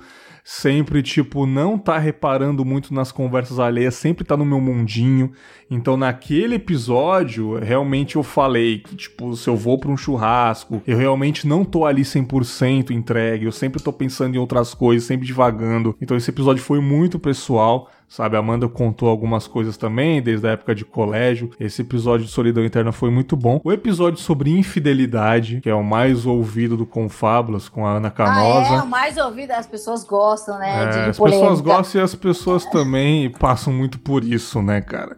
S1: sempre, tipo, não tá reparando muito nas conversas alheias, sempre tá no meu mundinho. Então, naquele episódio, realmente eu falei que, tipo, se eu vou para um churrasco, eu realmente não tô ali 100% entregue, eu sempre tô pensando em outras coisas, sempre divagando. Então, esse episódio foi muito pessoal sabe? A Amanda contou algumas coisas também, desde a época de colégio. Esse episódio de Solidão Interna foi muito bom. O episódio sobre infidelidade, que é o mais ouvido do Confábulas, com a Ana Canosa. Ah,
S2: é, o mais ouvido, as pessoas gostam, né?
S1: É, as pessoas gostam e as pessoas também passam muito por isso, né, cara?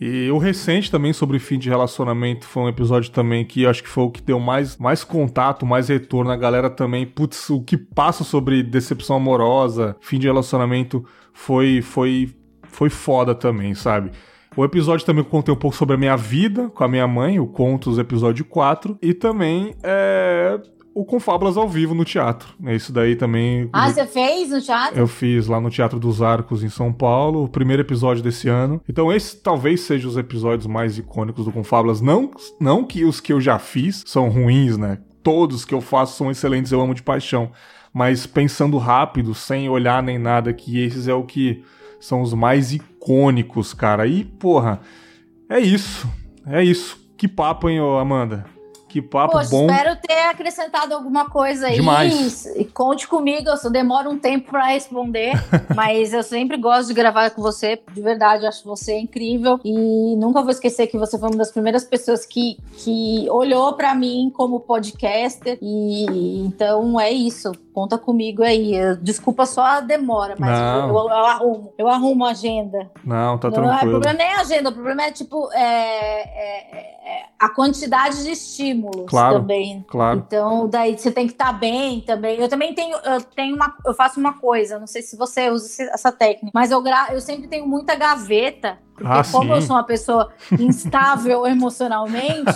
S1: E o recente também sobre fim de relacionamento foi um episódio também que acho que foi o que deu mais, mais contato, mais retorno. A galera também, putz, o que passa sobre decepção amorosa, fim de relacionamento foi, foi, foi foda também, sabe? O episódio também contei um pouco sobre a minha vida com a minha mãe, o Contos, episódio 4. E também é, o Confábulas ao vivo no teatro. Isso daí também.
S2: Ah, você fez no teatro?
S1: Eu fiz lá no Teatro dos Arcos, em São Paulo, o primeiro episódio desse ano. Então, esse talvez seja os episódios mais icônicos do Confábulas. Não, não que os que eu já fiz são ruins, né? Todos que eu faço são excelentes, eu amo de paixão. Mas pensando rápido, sem olhar nem nada, que esses é o que são os mais icônicos, cara. E, porra É isso. É isso. Que papo, hein, Amanda? Que papo Poxa, bom.
S2: Espero ter acrescentado alguma coisa aí.
S1: Demais.
S2: E conte comigo, eu só demoro um tempo para responder, mas eu sempre gosto de gravar com você, de verdade, acho você incrível e nunca vou esquecer que você foi uma das primeiras pessoas que, que olhou para mim como podcaster e então é isso. Conta comigo aí. Desculpa só a demora, mas eu, eu, eu, arrumo. Eu arrumo a agenda.
S1: Não, tá tranquilo. Não,
S2: o problema nem é a agenda, o problema é tipo é, é, é a quantidade de estímulos
S1: claro,
S2: também.
S1: Claro.
S2: Então, daí você tem que estar tá bem também. Eu também tenho, eu tenho uma, eu faço uma coisa, não sei se você usa essa técnica, mas eu, gra, eu sempre tenho muita gaveta porque ah, como sim. eu sou uma pessoa instável emocionalmente,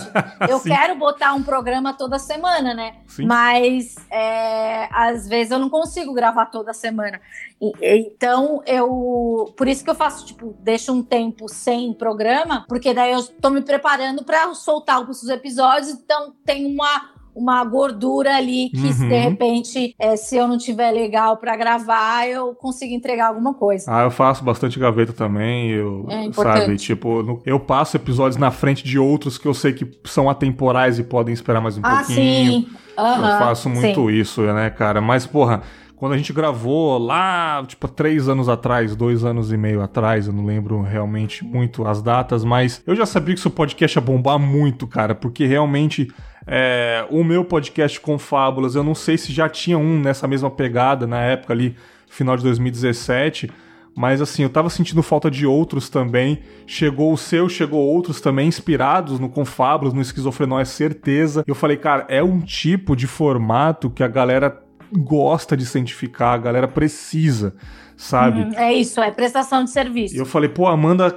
S2: eu sim. quero botar um programa toda semana, né? Sim. Mas é, às vezes eu não consigo gravar toda semana. E, então eu. Por isso que eu faço, tipo, deixo um tempo sem programa, porque daí eu tô me preparando para soltar os episódios, então tem uma uma gordura ali que uhum. de repente, é, se eu não tiver legal para gravar, eu consigo entregar alguma coisa.
S1: Ah, eu faço bastante gaveta também, eu, é sabe, tipo, eu passo episódios na frente de outros que eu sei que são atemporais e podem esperar mais um ah, pouquinho. Sim. Uhum, eu faço muito sim. isso, né, cara? Mas, porra, quando a gente gravou lá, tipo, três anos atrás, dois anos e meio atrás, eu não lembro realmente muito as datas, mas eu já sabia que seu podcast ia bombar muito, cara, porque realmente é, o meu podcast com fábulas, eu não sei se já tinha um nessa mesma pegada na época ali, final de 2017. Mas assim, eu tava sentindo falta de outros também. Chegou o seu, chegou outros também, inspirados no Confábulos, no Esquizofrenó, é certeza. Eu falei, cara, é um tipo de formato que a galera gosta de cientificar, a galera precisa sabe? Uhum,
S2: é isso, é prestação de serviço.
S1: E eu falei, pô, a Amanda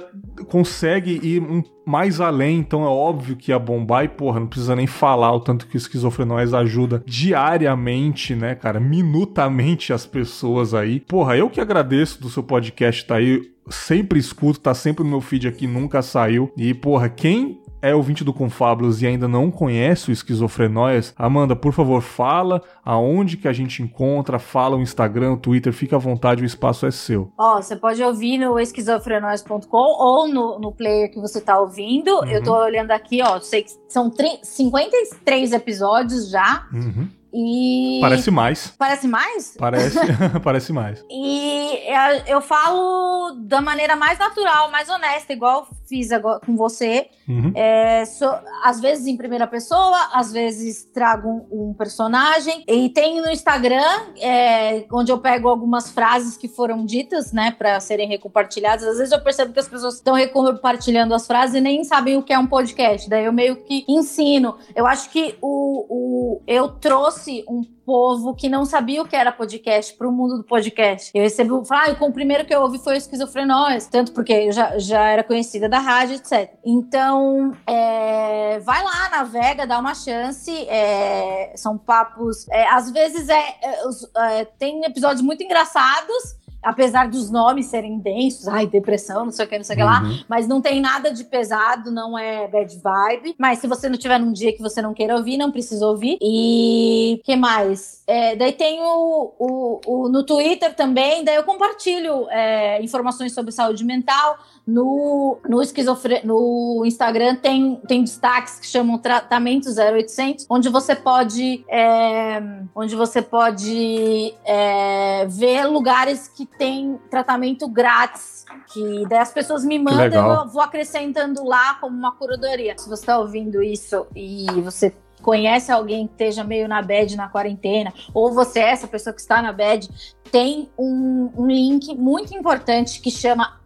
S1: consegue ir um, mais além, então é óbvio que ia bombar e, porra, não precisa nem falar o tanto que o Esquizofrenóis ajuda diariamente, né, cara, minutamente as pessoas aí. Porra, eu que agradeço do seu podcast tá aí, sempre escuto, tá sempre no meu feed aqui, nunca saiu. E, porra, quem é ouvinte do Confábulos e ainda não conhece o Esquizofrenóias, Amanda, por favor, fala aonde que a gente encontra, fala o Instagram, o Twitter, fica à vontade, o espaço é seu.
S2: Ó, oh, você pode ouvir no esquizofrenóias.com ou no, no player que você tá ouvindo. Uhum. Eu tô olhando aqui, ó, sei que são 53 episódios já. Uhum. E...
S1: Parece mais.
S2: Parece mais?
S1: Parece, parece mais.
S2: E eu falo da maneira mais natural, mais honesta, igual fiz agora com você. Uhum. É, so, às vezes em primeira pessoa, às vezes trago um, um personagem. E tem no Instagram, é, onde eu pego algumas frases que foram ditas, né, para serem recompartilhadas. Às vezes eu percebo que as pessoas estão recompartilhando as frases e nem sabem o que é um podcast. Daí eu meio que ensino. Eu acho que o, o eu trouxe um povo que não sabia o que era podcast para o mundo do podcast. Eu recebi, ah, o primeiro que eu ouvi foi Esquizofrenóis, tanto porque eu já, já era conhecida da rádio, etc. Então, é, vai lá, navega, dá uma chance. É, são papos, é, às vezes é, é, é tem episódios muito engraçados apesar dos nomes serem densos, ai, depressão, não sei o que, não sei o que lá, uhum. mas não tem nada de pesado, não é bad vibe. Mas se você não tiver num dia que você não queira ouvir, não precisa ouvir. E que mais? É, daí tem o, o, o, no Twitter também, daí eu compartilho é, informações sobre saúde mental. No, no, esquizofre... no Instagram tem, tem destaques que chamam tratamento 0800, onde você pode é, onde você pode é, ver lugares que tem tratamento grátis que daí as pessoas me mandam, eu vou acrescentando lá como uma curadoria. Se você está ouvindo isso e você conhece alguém que esteja meio na bed na quarentena, ou você é essa pessoa que está na bed, tem um, um link muito importante que chama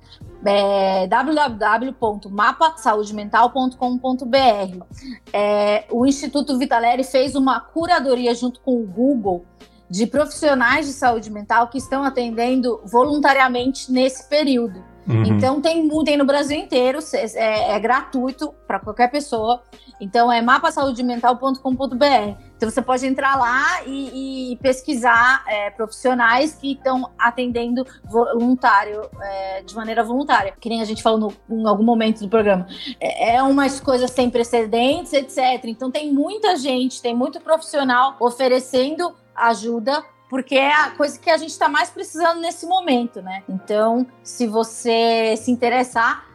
S2: é, www.mapasaudemental.com.br. É, o Instituto Vitaleri fez uma curadoria junto com o Google de profissionais de saúde mental que estão atendendo voluntariamente nesse período. Uhum. Então tem, tem no Brasil inteiro, é, é gratuito para qualquer pessoa. Então é mapasaudemental.com.br. Então você pode entrar lá e, e pesquisar é, profissionais que estão atendendo voluntário, é, de maneira voluntária, que nem a gente falou no, em algum momento do programa. É, é umas coisas sem precedentes, etc. Então tem muita gente, tem muito profissional oferecendo ajuda porque é a coisa que a gente está mais precisando nesse momento, né? Então, se você se interessar,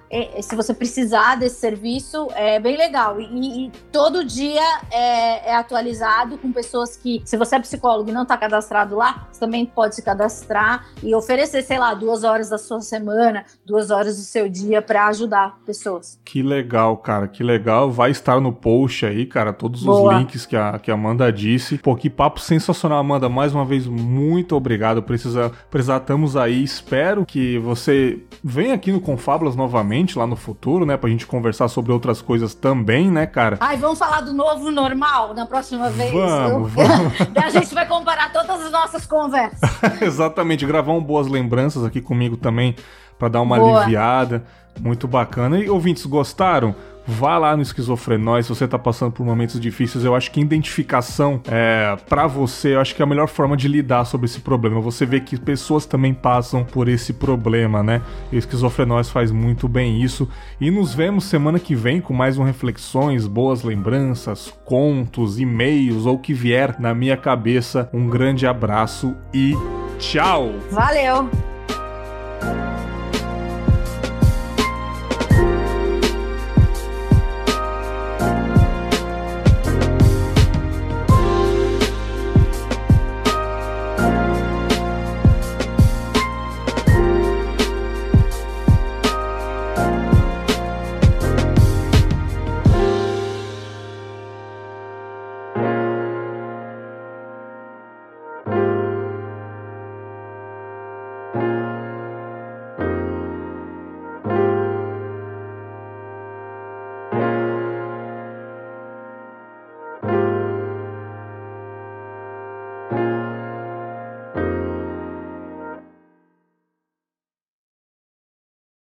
S2: se você precisar desse serviço, é bem legal. E, e todo dia é, é, atualizado com pessoas que, se você é psicólogo e não está cadastrado lá, você também pode se cadastrar e oferecer, sei lá, duas horas da sua semana, duas horas do seu dia para ajudar pessoas.
S1: Que legal, cara, que legal. Vai estar no post aí, cara, todos Boa. os links que a, que a Amanda disse. Pô, que papo sensacional, Amanda. Mais uma vez, muito obrigado. Precisa, precisamos aí. Espero que você venha aqui no Confábulas novamente, lá no futuro, né? Pra gente conversar sobre outras coisas também, né, cara?
S2: Ai, vamos falar do novo normal na próxima vez?
S1: Vamos, vamos.
S2: a gente vai comparar todas as nossas conversas.
S1: Exatamente. Gravar um boas lembranças aqui comigo também, para dar uma Boa. aliviada. Muito bacana. E ouvintes, gostaram? Vá lá no Esquizofrenóis, se você tá passando por momentos difíceis, eu acho que identificação é, para você, eu acho que é a melhor forma de lidar sobre esse problema. Você vê que pessoas também passam por esse problema, né? E Esquizofrenóis faz muito bem isso. E nos vemos semana que vem com mais um Reflexões, boas lembranças, contos, e-mails ou o que vier na minha cabeça. Um grande abraço e tchau!
S2: Valeu!